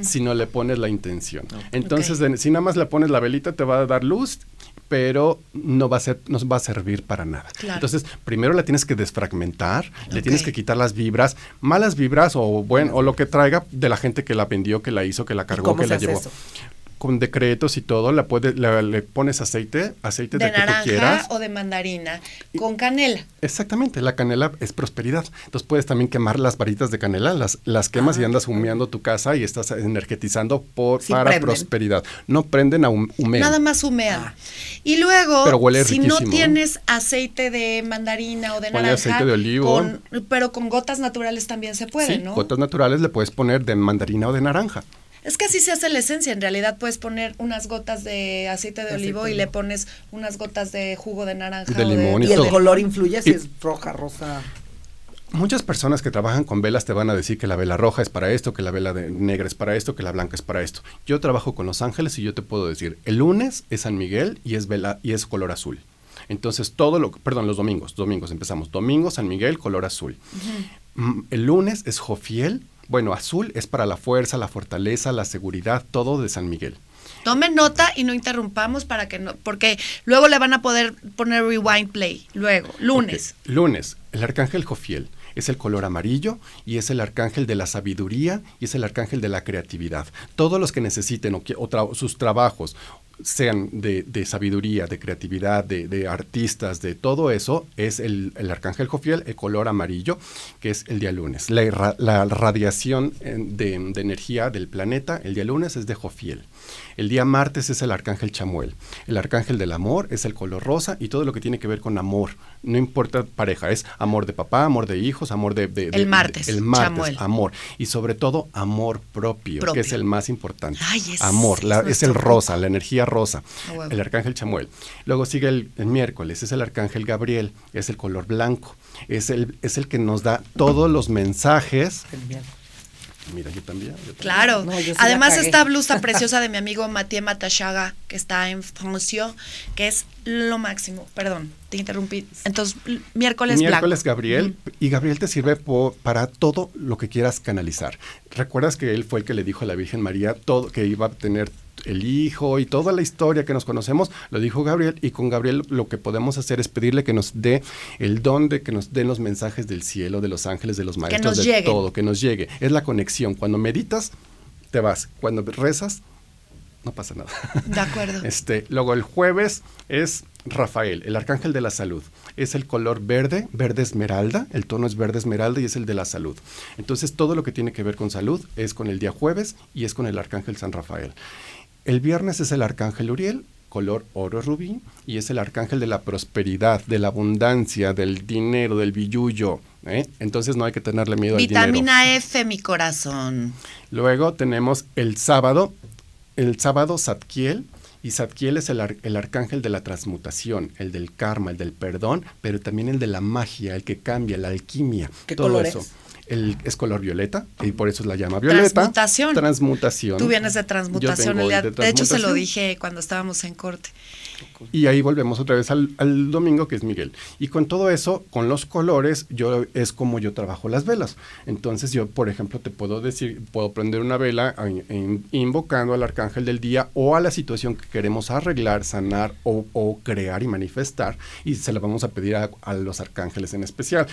si no le pones la intención. Entonces, si nada más le pones la velita, te va a dar luz, pero no va a ser, no va a servir para nada. Claro. Entonces, primero la tienes que desfragmentar, le tienes que quitar las vibras, malas vibras o bueno, o lo que traiga de la gente que la vendió, que la hizo, que la cargó, cómo que se la hace llevó. eso? Con decretos y todo, la puedes, la- le pones aceite, aceite De de, que tú quieras. o de mandarina con canela. Exactamente, la canela es prosperidad. Entonces puedes también quemar las varitas de canela, las, las quemas y andas humeando tu casa y estás energetizando por, Sí para prenden. prosperidad. No prenden a hum- humean. Nada más humean. Ah. Y luego, Pero huele si no tienes aceite de mandarina o de Ponle naranja, aceite de olivo. con- pero con gotas naturales también se puede, Sí, ¿no? gotas naturales le puedes poner de mandarina o de naranja. Es que así se hace la esencia. En realidad puedes poner unas gotas de aceite de De olivo aceite y de le pones unas gotas de jugo de naranja. De o limón Y y el todo. color influye si Y- es roja, rosa. Muchas personas que trabajan con velas te van a decir que la vela roja es para esto, que la vela de negra es para esto, que la blanca es para esto. Yo trabajo con los ángeles y yo te puedo decir, el lunes es San Miguel y es vela y es color azul. Entonces todo lo, perdón, los domingos, domingos empezamos, domingo San Miguel color azul. Mm, El lunes es Jofiel, bueno, azul es para la fuerza, la fortaleza, la seguridad, todo de San Miguel. Tomen nota y no interrumpamos para que no, porque luego le van a poder poner rewind play. Luego, lunes. Lunes, el arcángel Jofiel es el color amarillo y es el arcángel de la sabiduría y es el arcángel de la creatividad. Todos los que necesiten o, que- o tra- sus trabajos sean de, de sabiduría, de creatividad, de, de artistas, de todo eso, es el, el arcángel Jofiel, el color amarillo, que es el día lunes. La, irra- la radiación eh, de, de energía del planeta, el día lunes es de Jofiel. El día martes es el arcángel Chamuel. El arcángel del amor es el color rosa y todo lo que tiene que ver con amor. No importa pareja, es amor de papá, amor de hijos, amor de... El martes, el martes, Chamuel. amor. Y sobre todo amor propio, Propio. que es el más importante. Ay, amor, la- es el rosa, la energía rosa. A huevo. El arcángel Chamuel. Luego sigue el, el miércoles, es el arcángel Gabriel, es el color blanco. Es el, es el que nos da todos los mensajes. Genial. Mira, yo también. yo también. Claro. No, yo sí la Además, esta blusa <laughs> preciosa de mi amigo Mathieu Matashaga, que está en Francia, que es lo máximo. Perdón, te interrumpí. Entonces, miércoles, Miércoles. Gabriel y Gabriel te sirve po- para todo lo que quieras canalizar. ¿Recuerdas que él fue el que le dijo a la Virgen María todo que iba a tener el hijo y toda la historia que nos conocemos? Lo dijo Gabriel y con Gabriel lo que podemos hacer es pedirle que nos dé el don de que nos den los mensajes del cielo, de los ángeles, de los maestros, de todo, que nos llegue. Es la conexión. Cuando meditas, te vas. Cuando rezas, no pasa nada. De acuerdo. <laughs> Este, luego el jueves es Rafael, el arcángel de la salud. Es el color verde, verde esmeralda, el tono es verde esmeralda y es el de la salud. Entonces todo lo que tiene que ver con salud es con el día jueves y es con el arcángel San Rafael. El viernes es el arcángel Uriel, color oro rubí, y es el arcángel de la prosperidad, de la abundancia, del dinero, del billullo. ¿eh? Entonces no hay que tenerle miedo al dinero. Vitamina F, mi corazón. Luego tenemos el sábado, el sábado Zadkiel, y Zadkiel es el, ar- el arcángel de la transmutación, el del karma, el del perdón, pero también el de la magia, el que cambia, la alquimia, ¿Qué todo color eso. es? El, es color violeta, y por eso la llama violeta. Transmutación. Transmutación. Tú vienes de transmutación. de de hecho, se lo dije cuando estábamos en corte. Y ahí volvemos otra vez al, al domingo, que es Miguel. Y con todo eso, con los colores, yo es como yo trabajo las velas. Entonces yo, por ejemplo, te puedo decir, puedo prender una vela en- en- invocando al arcángel del día o a la situación que queremos arreglar, sanar o, o crear y manifestar. Y se la vamos a pedir a, a los arcángeles en especial.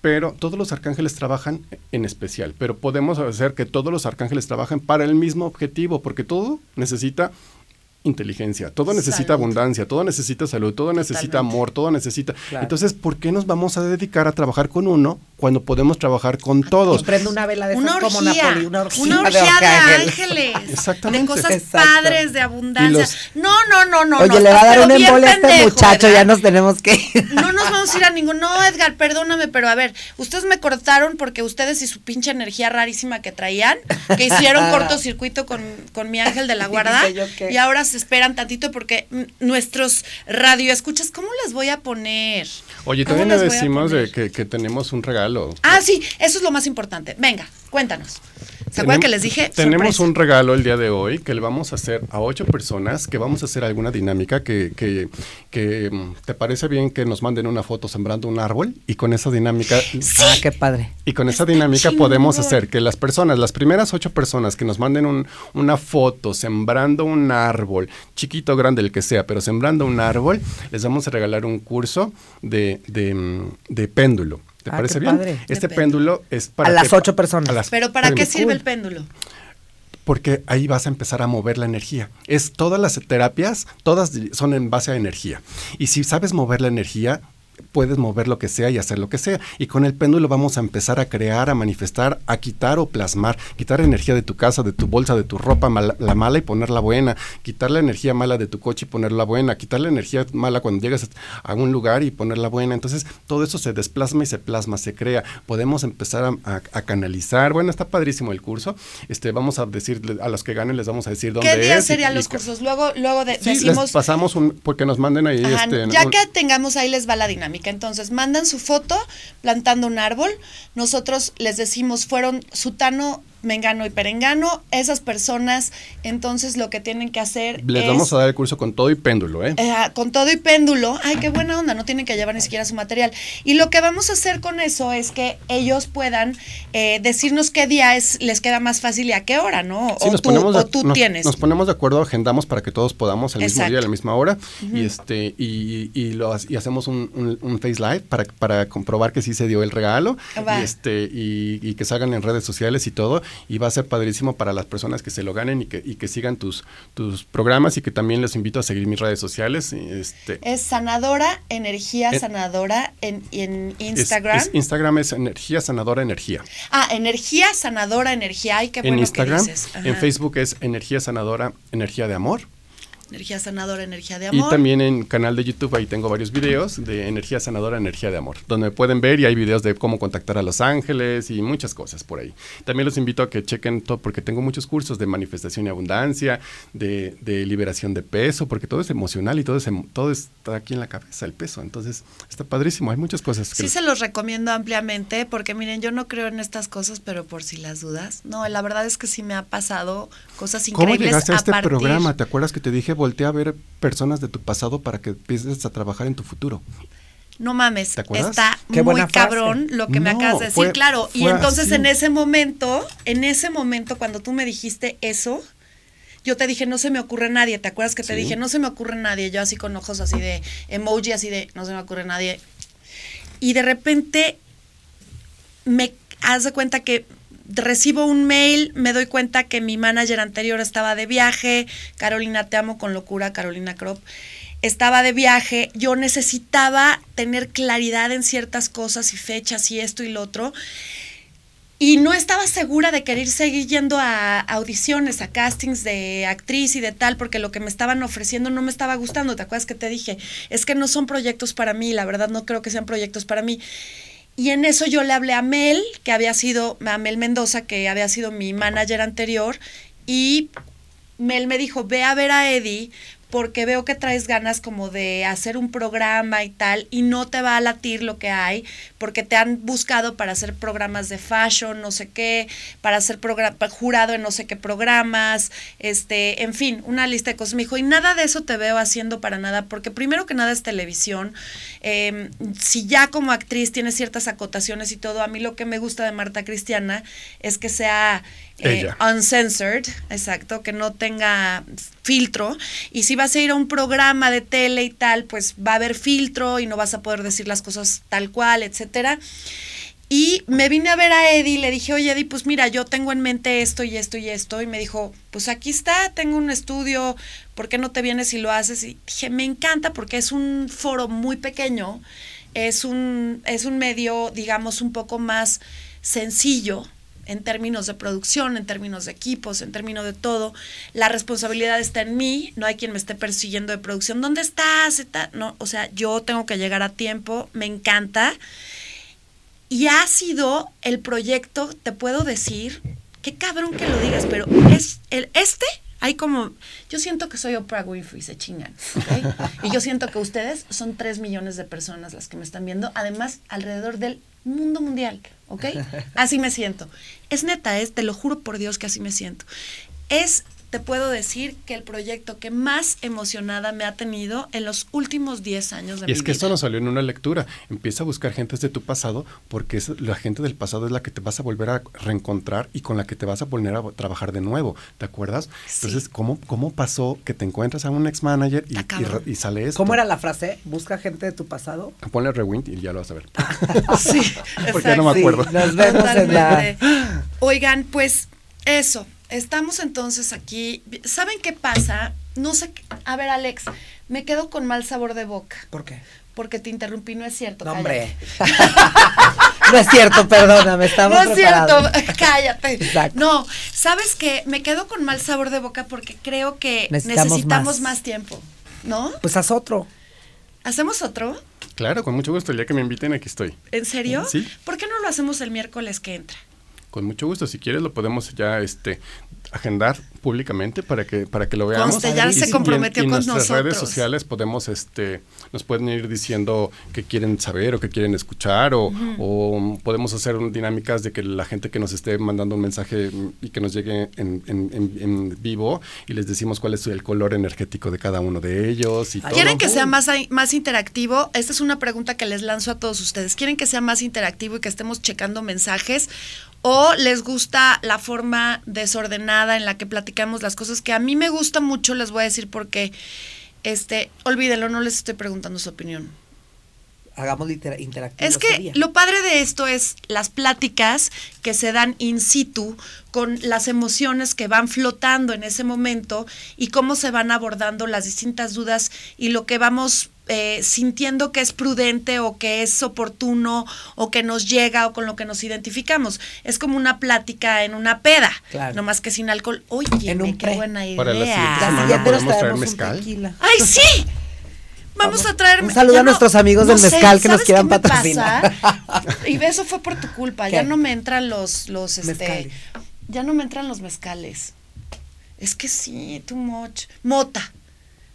Pero todos los arcángeles trabajan en especial, pero podemos hacer que todos los arcángeles trabajen para el mismo objetivo, porque todo necesita inteligencia, todo necesita Salud. abundancia, todo necesita salud, todo necesita Totalmente. amor, todo necesita... Claro. Entonces, ¿por qué nos vamos a dedicar a trabajar con uno cuando podemos trabajar con todos? prendo una vela de Una esas como orgía, Napoli, una orgía, una de orgía de, ángeles, Exactamente. de cosas Exacto. padres, de abundancia. Los- No, no, no, no. Oye, no, le va a dar un embole a este pendejo, muchacho, Edgar. ya nos tenemos que ir. No nos vamos a ir a ningún. No, Edgar, perdóname, pero a ver, ustedes me cortaron porque ustedes y su pinche energía rarísima que traían, que hicieron <laughs> cortocircuito con, con mi ángel de la <laughs> guarda, ¿Y y ahora se esperan tantito porque nuestros radioescuchas, ¿cómo les voy a poner? Oye, ¿Cómo también le decimos de que, que tenemos un regalo. Ah, sí, eso es lo más importante. Venga, cuéntanos. ¿Se acuerdan que les dije? Tenemos un regalo el día de hoy que le vamos a hacer a ocho personas, que vamos a hacer alguna dinámica que, que, que, mm, te parece bien que nos manden una foto sembrando un árbol y con esa dinámica Ah, qué padre. y con esa dinámica podemos hacer que las personas, las primeras ocho personas que nos manden un- una foto sembrando un árbol, chiquito o grande el que sea, pero sembrando un árbol, les vamos a regalar un curso de, de, mm, de péndulo. ¿Te Ah, parece bien? padre. Este péndulo es para A las que- ocho personas. las- Pero ¿para qué sirve cool el péndulo? porque ahí vas a empezar a mover la energía. Es todas las terapias, todas son en base a energía. Y si sabes mover la energía, puedes mover lo que sea y hacer lo que sea. Y con el péndulo vamos a empezar a crear, a manifestar, a quitar o plasmar, quitar energía de tu casa, de tu bolsa, de tu ropa la mala y ponerla buena, quitar la energía mala de tu coche y ponerla buena, quitar la energía mala cuando llegas a un lugar y ponerla buena. Entonces todo eso se desplasma y se plasma, se crea. Podemos empezar a, a- a canalizar. Bueno, está padrísimo el curso. Este, vamos a decir a los que ganen les vamos a decir dónde ¿Qué es y- serían y los cursos? Luego, luego de- Sí, les decimos. pasamos un porque nos manden ahí Ajá, este, ya un- que tengamos ahí les va la dinámica. Entonces, mandan su foto plantando un árbol. Nosotros les decimos, fueron sutano, mengano y perengano. Esas personas, entonces lo que tienen que hacer les es... vamos a dar el curso con todo y péndulo, ¿eh? eh, con todo y péndulo, ay, qué buena onda, no tienen que llevar ni siquiera su material. Y lo que vamos a hacer con eso es que ellos puedan eh, decirnos qué día es, les queda más fácil y a qué hora, ¿no? Sí, o, nos tú, ponemos de- o tú nos- tienes. Nos ponemos de acuerdo, agendamos para que todos podamos el mismo Exacto. día, a la misma hora, y este y, y lo, y hacemos un, un- un Face Live para, para comprobar que sí se dio el regalo Va. y este y, y que salgan en redes sociales y todo, y va a ser padrísimo para las personas que se lo ganen y que, y que sigan tus, tus programas y que también les invito a seguir mis redes sociales. Este, Es sanadora, energía sanadora en, en Instagram. es Instagram es energía sanadora energía. ah, energía sanadora, energía. Ay, qué en Instagram, que dices. en. Facebook es energía sanadora energía de amor. Energía sanadora, energía de Y amor. también en canal de YouTube ahí tengo varios videos de energía sanadora, energía de amor, donde pueden ver y hay videos de cómo contactar a los ángeles y muchas cosas por ahí. También los invito a que chequen todo porque tengo muchos cursos de manifestación y abundancia, de, de liberación de peso, porque todo es emocional y todo, es, em- todo está aquí en la cabeza, el peso. Entonces está padrísimo, hay muchas cosas. que- Sí se los recomiendo ampliamente porque miren, yo no creo en estas cosas, pero por si las dudas. No, la verdad es que sí me ha pasado cosas ¿Cómo increíbles llegaste a este partir- programa? ¿Te acuerdas que te dije voltea a ver personas de tu pasado para que empieces a trabajar en tu futuro? No mames, ¿Te acuerdas? está Qué muy cabrón lo que me No, acabas de decir, fue- claro. Y entonces así. en ese momento, en ese momento cuando tú me dijiste eso, yo te dije, no se me ocurre nadie. ¿Te acuerdas que te Sí. dije, no se me ocurre nadie? Yo así con ojos así de emoji, así de, no se me ocurre nadie. Y de repente me haz de cuenta que recibo un mail, me doy cuenta que mi manager anterior estaba de viaje, Carolina, te amo con locura, Carolina Crop, estaba de viaje, yo necesitaba tener claridad en ciertas cosas y fechas y esto y lo otro. Y no estaba segura de querer seguir yendo a audiciones, a castings de actriz y de tal, porque lo que me estaban ofreciendo no me estaba gustando. ¿Te acuerdas que te dije? Es que no son proyectos para mí, la verdad no creo que sean proyectos para mí. Y en eso yo le hablé a Mel, que había sido, a Mel Mendoza, que había sido mi manager anterior, y Mel me dijo, ve a ver a Eddie porque veo que traes ganas como de hacer un programa y tal y no te va a latir lo que hay porque te han buscado para hacer programas de fashion, no sé qué, para pa- jurado en no sé qué programas, este, en fin, una lista de cosas. Me y nada de eso te veo haciendo para nada porque primero que nada es televisión. Eh, si ya como actriz tienes ciertas acotaciones y todo, a mí lo que me gusta de Marta Cristiana es que sea eh, uncensored, exacto, que no tenga filtro. Y si vas a ir a un programa de tele y tal, pues va a haber filtro y no vas a poder decir las cosas tal cual, etcétera. Y me vine a ver a Eddie y le dije, oye Eddie, pues mira, yo tengo en mente esto y esto y esto. Y me dijo, pues aquí está, tengo un estudio, ¿por qué no te vienes y lo haces? Y dije, me encanta porque es un foro muy pequeño, es un, es un medio, digamos, un poco más sencillo en términos de producción, en términos de equipos, en términos de todo. La responsabilidad está en mí, no hay quien me esté persiguiendo de producción. ¿Dónde estás? No, o sea, yo tengo que llegar a tiempo, me encanta. Y ha sido el proyecto, te puedo decir, qué cabrón que lo digas, pero es el, este hay como, yo siento que soy Oprah Winfrey, se chingan, y yo siento que ustedes son tres millones de personas las que me están viendo, además alrededor del mundo mundial, ¿ok? Así me siento. Es neta, es, te lo juro por Dios que así me siento. Es te puedo decir que el proyecto que más emocionada me ha tenido en los últimos 10 años de y mi es que vida. esto no salió en una lectura. Empieza a buscar gentes de tu pasado porque es, la gente del pasado es la que te vas a volver a reencontrar y con la que te vas a volver a trabajar de nuevo. ¿Te acuerdas? Sí. Entonces, ¿cómo, ¿cómo pasó que te encuentras a un ex manager y, y, y sale esto? ¿Cómo era la frase? Busca gente de tu pasado. Ponle rewind y ya lo vas a ver. <laughs> <laughs> Sí, Porque ya no me acuerdo. Sí, nos vemos en la... Totalmente. Oigan, pues eso. Estamos entonces aquí. ¿Saben qué pasa? No sé. qué- A ver, Alex, me quedo con mal sabor de boca. ¿Por qué? Porque te interrumpí, no es cierto. No, hombre. <laughs> no es cierto, perdóname, estamos <laughs> No es cierto, <laughs> cállate. Exacto. No, ¿sabes qué? Me quedo con mal sabor de boca porque creo que Necesitamos necesitamos, más. más. tiempo, ¿no? Pues haz otro. ¿Hacemos otro? Claro, con mucho gusto. El día que me inviten, aquí estoy. ¿En serio? Sí. ¿Por qué no lo hacemos el miércoles que entra? Con mucho gusto. Si quieres, lo podemos ya este agendar públicamente para que para que lo veamos. Conste, ya Y se comprometió y en, con y nuestras redes nosotros. sociales podemos este nos pueden ir diciendo qué quieren saber o qué quieren escuchar o, o podemos hacer dinámicas de que la gente que nos esté mandando un mensaje y que nos llegue en, en- en- en vivo y les decimos cuál es el color energético de cada uno de ellos y todo. ¿Quieren que sea más, más interactivo? Esta es una pregunta que les lanzo a todos ustedes. ¿Quieren que sea más interactivo y que estemos checando mensajes? ¿O les gusta la forma desordenada en la que platicamos las cosas? Que a mí me gusta mucho, les voy a decir porque, este, olvídenlo, no les estoy preguntando su opinión. Hagamos litera- interactivo. Es que sería. lo padre de esto es las pláticas que se dan in situ con las emociones que van flotando en ese momento y cómo se van abordando las distintas dudas y lo que vamos eh, sintiendo que es prudente o que es oportuno o que nos llega o con lo que nos identificamos. Es como una plática en una peda, Claro. nomás que sin alcohol. Oye, En un qué pre. buena idea. Para la siguiente La semana siguiente nos podemos traer mezcal. ¡Ay, sí! Vamos, a traer. un saludo a nuestros amigos del mezcal que nos ¿sabes quieran patrocinar. Y eso fue por tu culpa. Ya no me entran los, los, este, Mezcales. ya no me entran los mezcales. Es que sí, too much. Mota.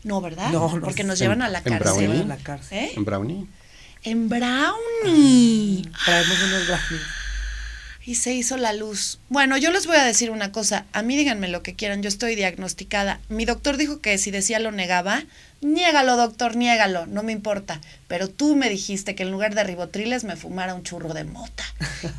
No, ¿verdad? No, no, Porque nos en- llevan a la en cárcel. brownie. La cárcel. ¿Eh? En brownie. En brownie. Traemos unos brownies. Y se hizo la luz. Bueno, yo les voy a decir una cosa. A mí díganme lo que quieran. Yo estoy diagnosticada. Mi doctor dijo que si decía lo negaba. Niégalo, doctor, niégalo. No me importa. Pero tú me dijiste que en lugar de ribotriles me fumara un churro de mota.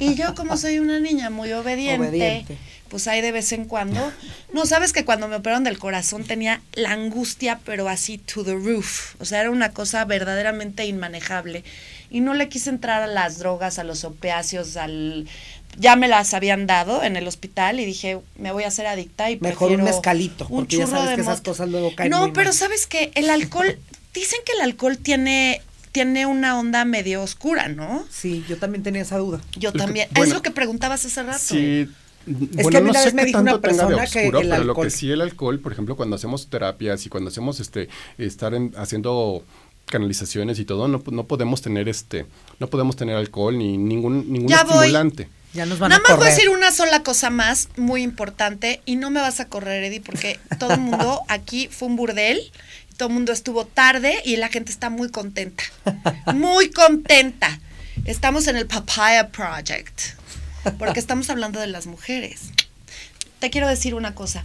Y yo, como soy una niña muy obediente, Obediente. pues ahí de vez en cuando. No, sabes que cuando me operaron del corazón tenía la angustia, pero así to the roof. O sea, era una cosa verdaderamente inmanejable. Y no le quise entrar a las drogas, a los opiáceos, al. Ya me las habían dado en el hospital y dije, me voy a hacer adicta y Mejor un mezcalito, un porque ya churro sabes de que esas cosas luego caen No, muy pero mal. sabes que el alcohol, <laughs> dicen que el alcohol tiene, tiene una onda medio oscura, ¿no? Sí, yo también tenía esa duda. Yo Es que, también. bueno, es lo que preguntabas hace rato. Sí. que bueno, a mí no una sé vez me qué dijo una tanto tenga de persona que oscuro, el pero lo que sí el alcohol, por ejemplo, cuando hacemos terapias y cuando hacemos este estar en- haciendo canalizaciones y todo, no, no podemos tener este, no podemos tener alcohol ni ningún ningún Ya voy. Ya nos van Nada a más voy a correr. decir una sola cosa más muy importante y no me vas a correr, Eddie, porque todo el mundo <laughs> aquí fue un burdel, todo el mundo estuvo tarde y la gente está muy contenta. Muy contenta. Estamos en el Papaya Project, porque estamos hablando de las mujeres. Te quiero decir una cosa.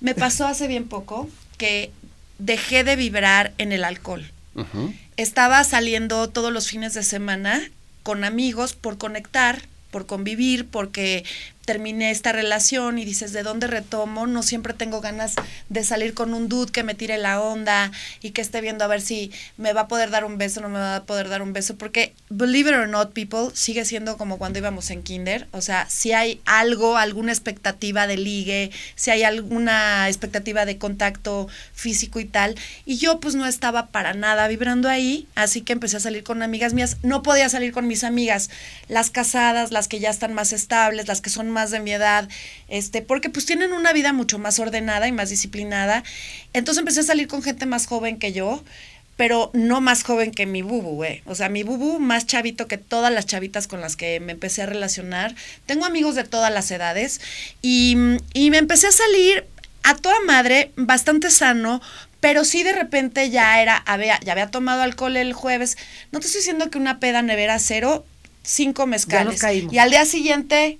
Me pasó hace bien poco que dejé de vibrar en el alcohol estaba saliendo todos los fines de semana con amigos por conectar, por convivir, porque terminé esta relación y dices, ¿de dónde retomo? No siempre tengo ganas de salir con un dude que me tire la onda y que esté viendo a ver si me va a poder dar un beso no me va a poder dar un beso, porque believe it or not, people, sigue siendo como cuando íbamos en kinder, o sea, si hay algo, alguna expectativa de ligue, si hay alguna expectativa de contacto físico y tal, y yo pues no estaba para nada vibrando ahí, así que empecé a salir con amigas mías, no podía salir con mis amigas, las casadas, las que ya están más estables, las que son más de mi edad, este, porque pues tienen una vida mucho más ordenada y más disciplinada. Entonces empecé a salir con gente más joven que yo, pero no más joven que mi bubu, güey. O sea, mi bubu más chavito que todas las chavitas con las que me empecé a relacionar. Tengo amigos de todas las edades y, y me empecé a salir a toda madre, bastante sano, pero sí de repente ya era, había, ya había tomado alcohol el jueves. No te estoy diciendo que una peda nevera cero, cinco mezcales. caímos. Y al día siguiente,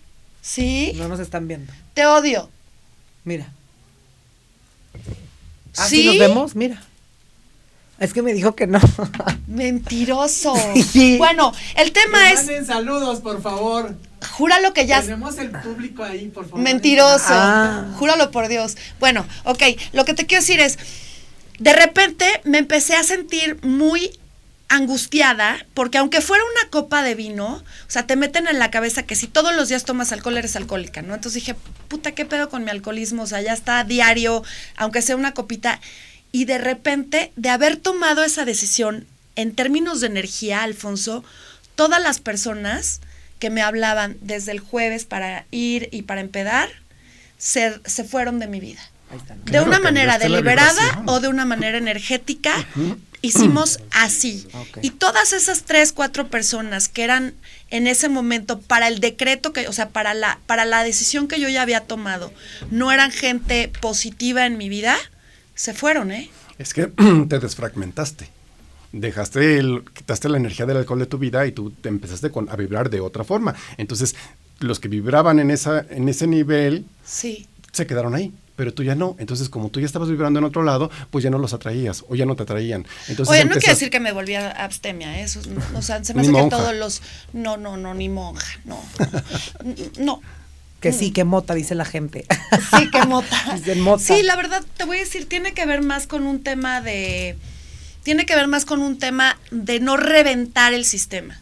sí, No nos están viendo. te odio. Mira. Ah, ¿Sí? ¿sí nos vemos? Mira. Es que me dijo que no. <laughs> Mentiroso. Sí. Bueno, el tema es, Manden saludos, por favor. júralo que ya Tenemos el público ahí, por favor. Mentiroso. Ah. Júralo por Dios. Bueno, ok, lo que te quiero decir es, de repente me empecé a sentir muy angustiada, porque aunque fuera una copa de vino, o sea, te meten en la cabeza que si todos los días tomas alcohol eres alcohólica, ¿no? Entonces dije, puta, ¿qué pedo con mi alcoholismo? O sea, ya está diario, aunque sea una copita. Y de repente, de haber tomado esa decisión en términos de energía, Alfonso, todas las personas que me hablaban desde el jueves para ir y para empedar, se, se fueron de mi vida. Ahí está. ¿no? De Claro, una manera deliberada o de una manera energética, hicimos así. Ok. Y todas esas tres, cuatro personas que eran en ese momento para el decreto que, o sea, para la, para la decisión que yo ya había tomado, no eran gente positiva en mi vida, se fueron, ¿eh? Es que <clears throat> te desfragmentaste. Dejaste el, quitaste la energía del alcohol de tu vida y tú te empezaste con, a vibrar de otra forma. Entonces, los que vibraban en esa, en ese nivel Sí. se quedaron ahí, pero tú ya no. Entonces, como tú ya estabas vibrando en otro lado, pues ya no los atraías o ya no te atraían. Entonces, Oye, no quiere decir que me volví a abstemia, ¿eh? eso, es- o sea, se me hace que todos los, no, no, no, ni monja, no, <laughs> no, Que sí, que mota, dice la gente. Sí, que mota. <laughs> Dicen mota. Sí, la verdad, te voy a decir, tiene que ver más con un tema de. Tiene que ver más con un tema de no reventar el sistema.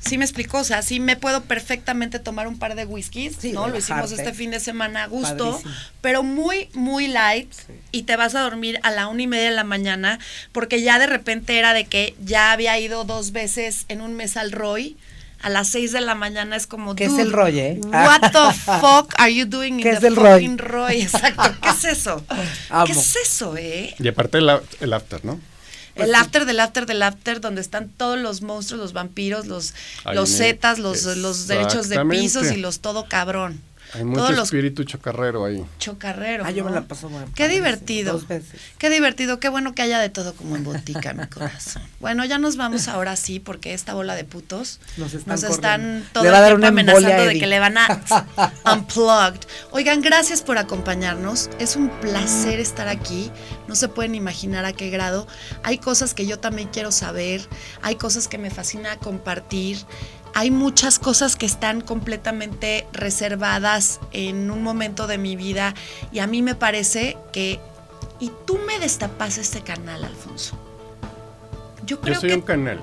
Sí me explicó, o sea, sí me puedo perfectamente tomar un par de whiskies, Sí, ¿no? Lo hicimos este fin de semana a gusto, Padrísimo. pero muy, muy light y te vas a dormir a la una y media de la mañana porque ya de repente era de que ya había ido dos veces en un mes al Roy. A las seis de la mañana es como ¿Qué es "Dude, el Roy, eh? What the fuck are you doing in ¿Qué es the el Roy? fucking Roy? Exacto. ¿Qué es eso? <laughs> Amo. ¿Qué es eso, eh? Y aparte el, el after, ¿no? El after del after del after, donde están todos los monstruos, los vampiros, los, los zetas, los, los derechos de pisos y los todo cabrón. Hay mucho Todos los espíritu chocarrero ahí. chocarreros. Ah, yo me la paso bueno, Qué divertido. dos veces. Qué divertido, qué bueno que haya de todo como en botica, mi corazón. <laughs> Bueno, ya nos vamos ahora sí, porque esta bola de putos Nos están están corriendo. todo Le el va a dar tiempo amenazando de que le van a <laughs> unplugged. Oigan, gracias por acompañarnos. Es un placer estar aquí. No se pueden imaginar a qué grado. Hay cosas que yo también quiero saber. Hay cosas que me fascina compartir. Hay muchas cosas que están completamente reservadas en un momento de mi vida y a mí me parece que... Y tú me destapas este canal, Alfonso. Yo creo Yo soy que un canal.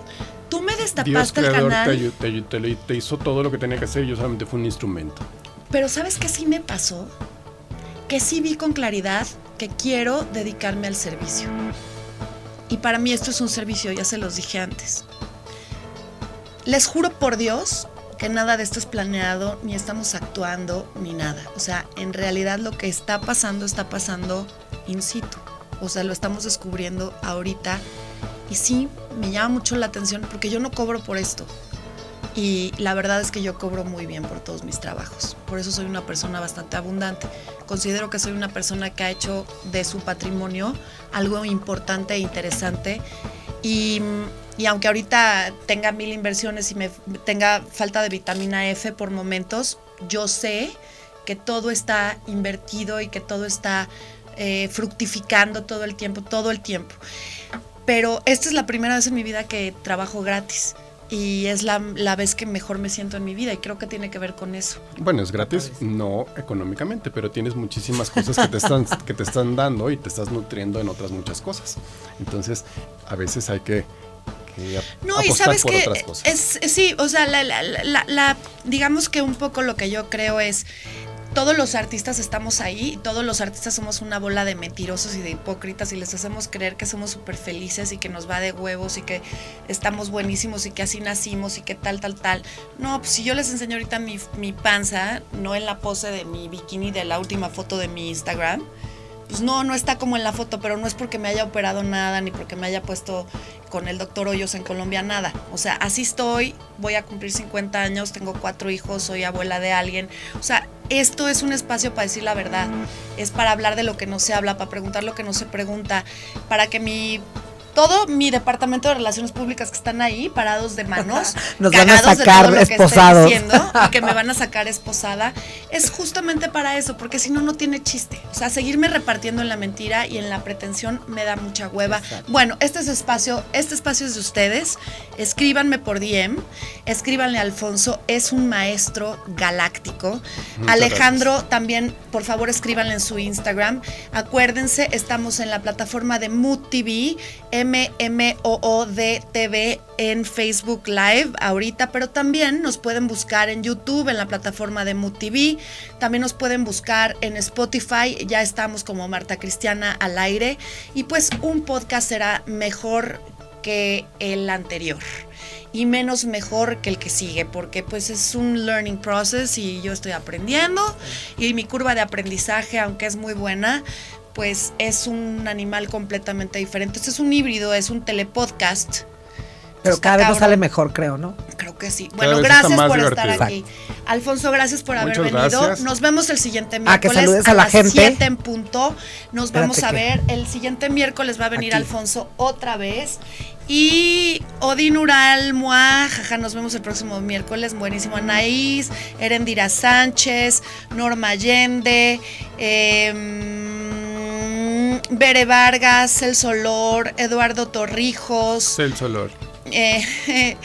tú me Dios destapaste el creador te, canal. te te, te hizo todo lo que tenía que hacer y yo solamente fui un instrumento. Pero ¿sabes qué sí me pasó? Que sí vi con claridad que quiero dedicarme al servicio. Y para mí esto es un servicio, ya se los dije antes. Les juro por Dios que nada de esto es planeado, ni estamos actuando, ni nada. O sea, en realidad lo que está pasando está pasando in situ. O sea, lo estamos descubriendo ahorita. Y sí, me llama mucho la atención porque yo no cobro por esto. Y la verdad es que yo cobro muy bien por todos mis trabajos. Por eso soy una persona bastante abundante. Considero que soy una persona que ha hecho de su patrimonio algo importante e interesante. Y, y aunque ahorita tenga mil inversiones y me tenga falta de vitamina F por momentos, yo sé que todo está invertido y que todo está eh, fructificando todo el tiempo, todo el tiempo. Pero esta es la primera vez en mi vida que trabajo gratis y es la, la vez que mejor me siento en mi vida y creo que tiene que ver con eso. Bueno, es gratis, no económicamente, pero tienes muchísimas cosas que te están, <laughs> que te están dando y te estás nutriendo en otras muchas cosas. Entonces, a veces hay que, No, y sabes por que otras cosas. es, es- sí, o sea, la, la- la- la- digamos que un poco lo que yo creo es todos los artistas estamos ahí, y todos los artistas somos una bola de mentirosos y de hipócritas y les hacemos creer que somos súper felices y que nos va de huevos y que estamos buenísimos y que así nacimos y que tal, tal, tal. No, pues si yo les enseño ahorita mi, mi panza, no en la pose de mi bikini de la última foto de mi Instagram, pues no, no está como en la foto, pero no es porque me haya operado nada, ni porque me haya puesto con el doctor Hoyos en Colombia, nada. O sea, así estoy, voy a cumplir 50 años, tengo cuatro hijos, soy abuela de alguien. O sea, esto es un espacio para decir la verdad, es para hablar de lo que no se habla, para preguntar lo que no se pregunta, para que mi todo mi departamento de relaciones públicas que están ahí parados de manos, <laughs> Nos van a de sacar todo lo que estoy esposados. diciendo, y que me van a <laughs> sacar esposada, es justamente para eso, porque si no, no tiene chiste. O sea, seguirme repartiendo en la mentira y en la pretensión me da mucha hueva. Bueno, este es espacio, este espacio es de ustedes. Escríbanme por DM, escríbanle a Alfonso, es un maestro galáctico. Muchas Alejandro, también, por favor, escríbanle en su Instagram. Acuérdense, estamos en la plataforma de Mood TV, M-M-O-O-D TV en Facebook Live ahorita, pero también nos pueden buscar en YouTube, en la plataforma de Mood TV. También nos pueden buscar en Spotify, ya estamos como Marta Cristiana al aire. Y pues un podcast será mejor que el anterior y menos mejor que el que sigue, porque pues es un learning process y yo estoy aprendiendo y mi curva de aprendizaje, aunque es muy buena, pues es un animal completamente diferente. Este es un híbrido, es un telepodcast. Pero Está cada vez nos sale mejor, creo, ¿no? Creo que sí. Cada Bueno, gracias por estar aquí. Alfonso, gracias por haber venido. gracias. Nos vemos el siguiente Ah, que miércoles saludes a la las gente. 7 en punto. Nos vamos a ver. El siguiente miércoles va a venir Aquí. Alfonso otra vez. Y Odín Ural, Mua, jaja, nos vemos el próximo miércoles. Buenísimo. Anaís, Erendira Sánchez, Norma Allende, eh, Bere Vargas, El Solor, Eduardo Torrijos. El Solor. Eh,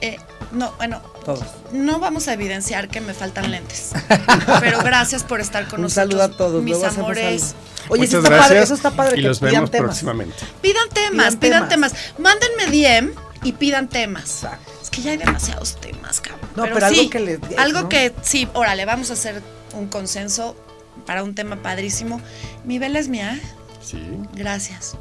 eh, no, bueno, Todos. no vamos a evidenciar que me faltan lentes. <laughs> Pero gracias por estar con Un nosotros. saludo a todos. Mis amores. Oye, eso está gracias. padre, eso está padre Y que los pidan vemos temas. próximamente. Pidan temas, Pidan pidan, temas. temas. Mándenme DM y pidan temas. Exacto. Es que ya hay demasiados temas, cabrón. No, pero algo sí, que les- Algo ¿no? que, sí, órale, vamos a hacer un consenso para un tema padrísimo. Mi vela es mía. Sí. Gracias.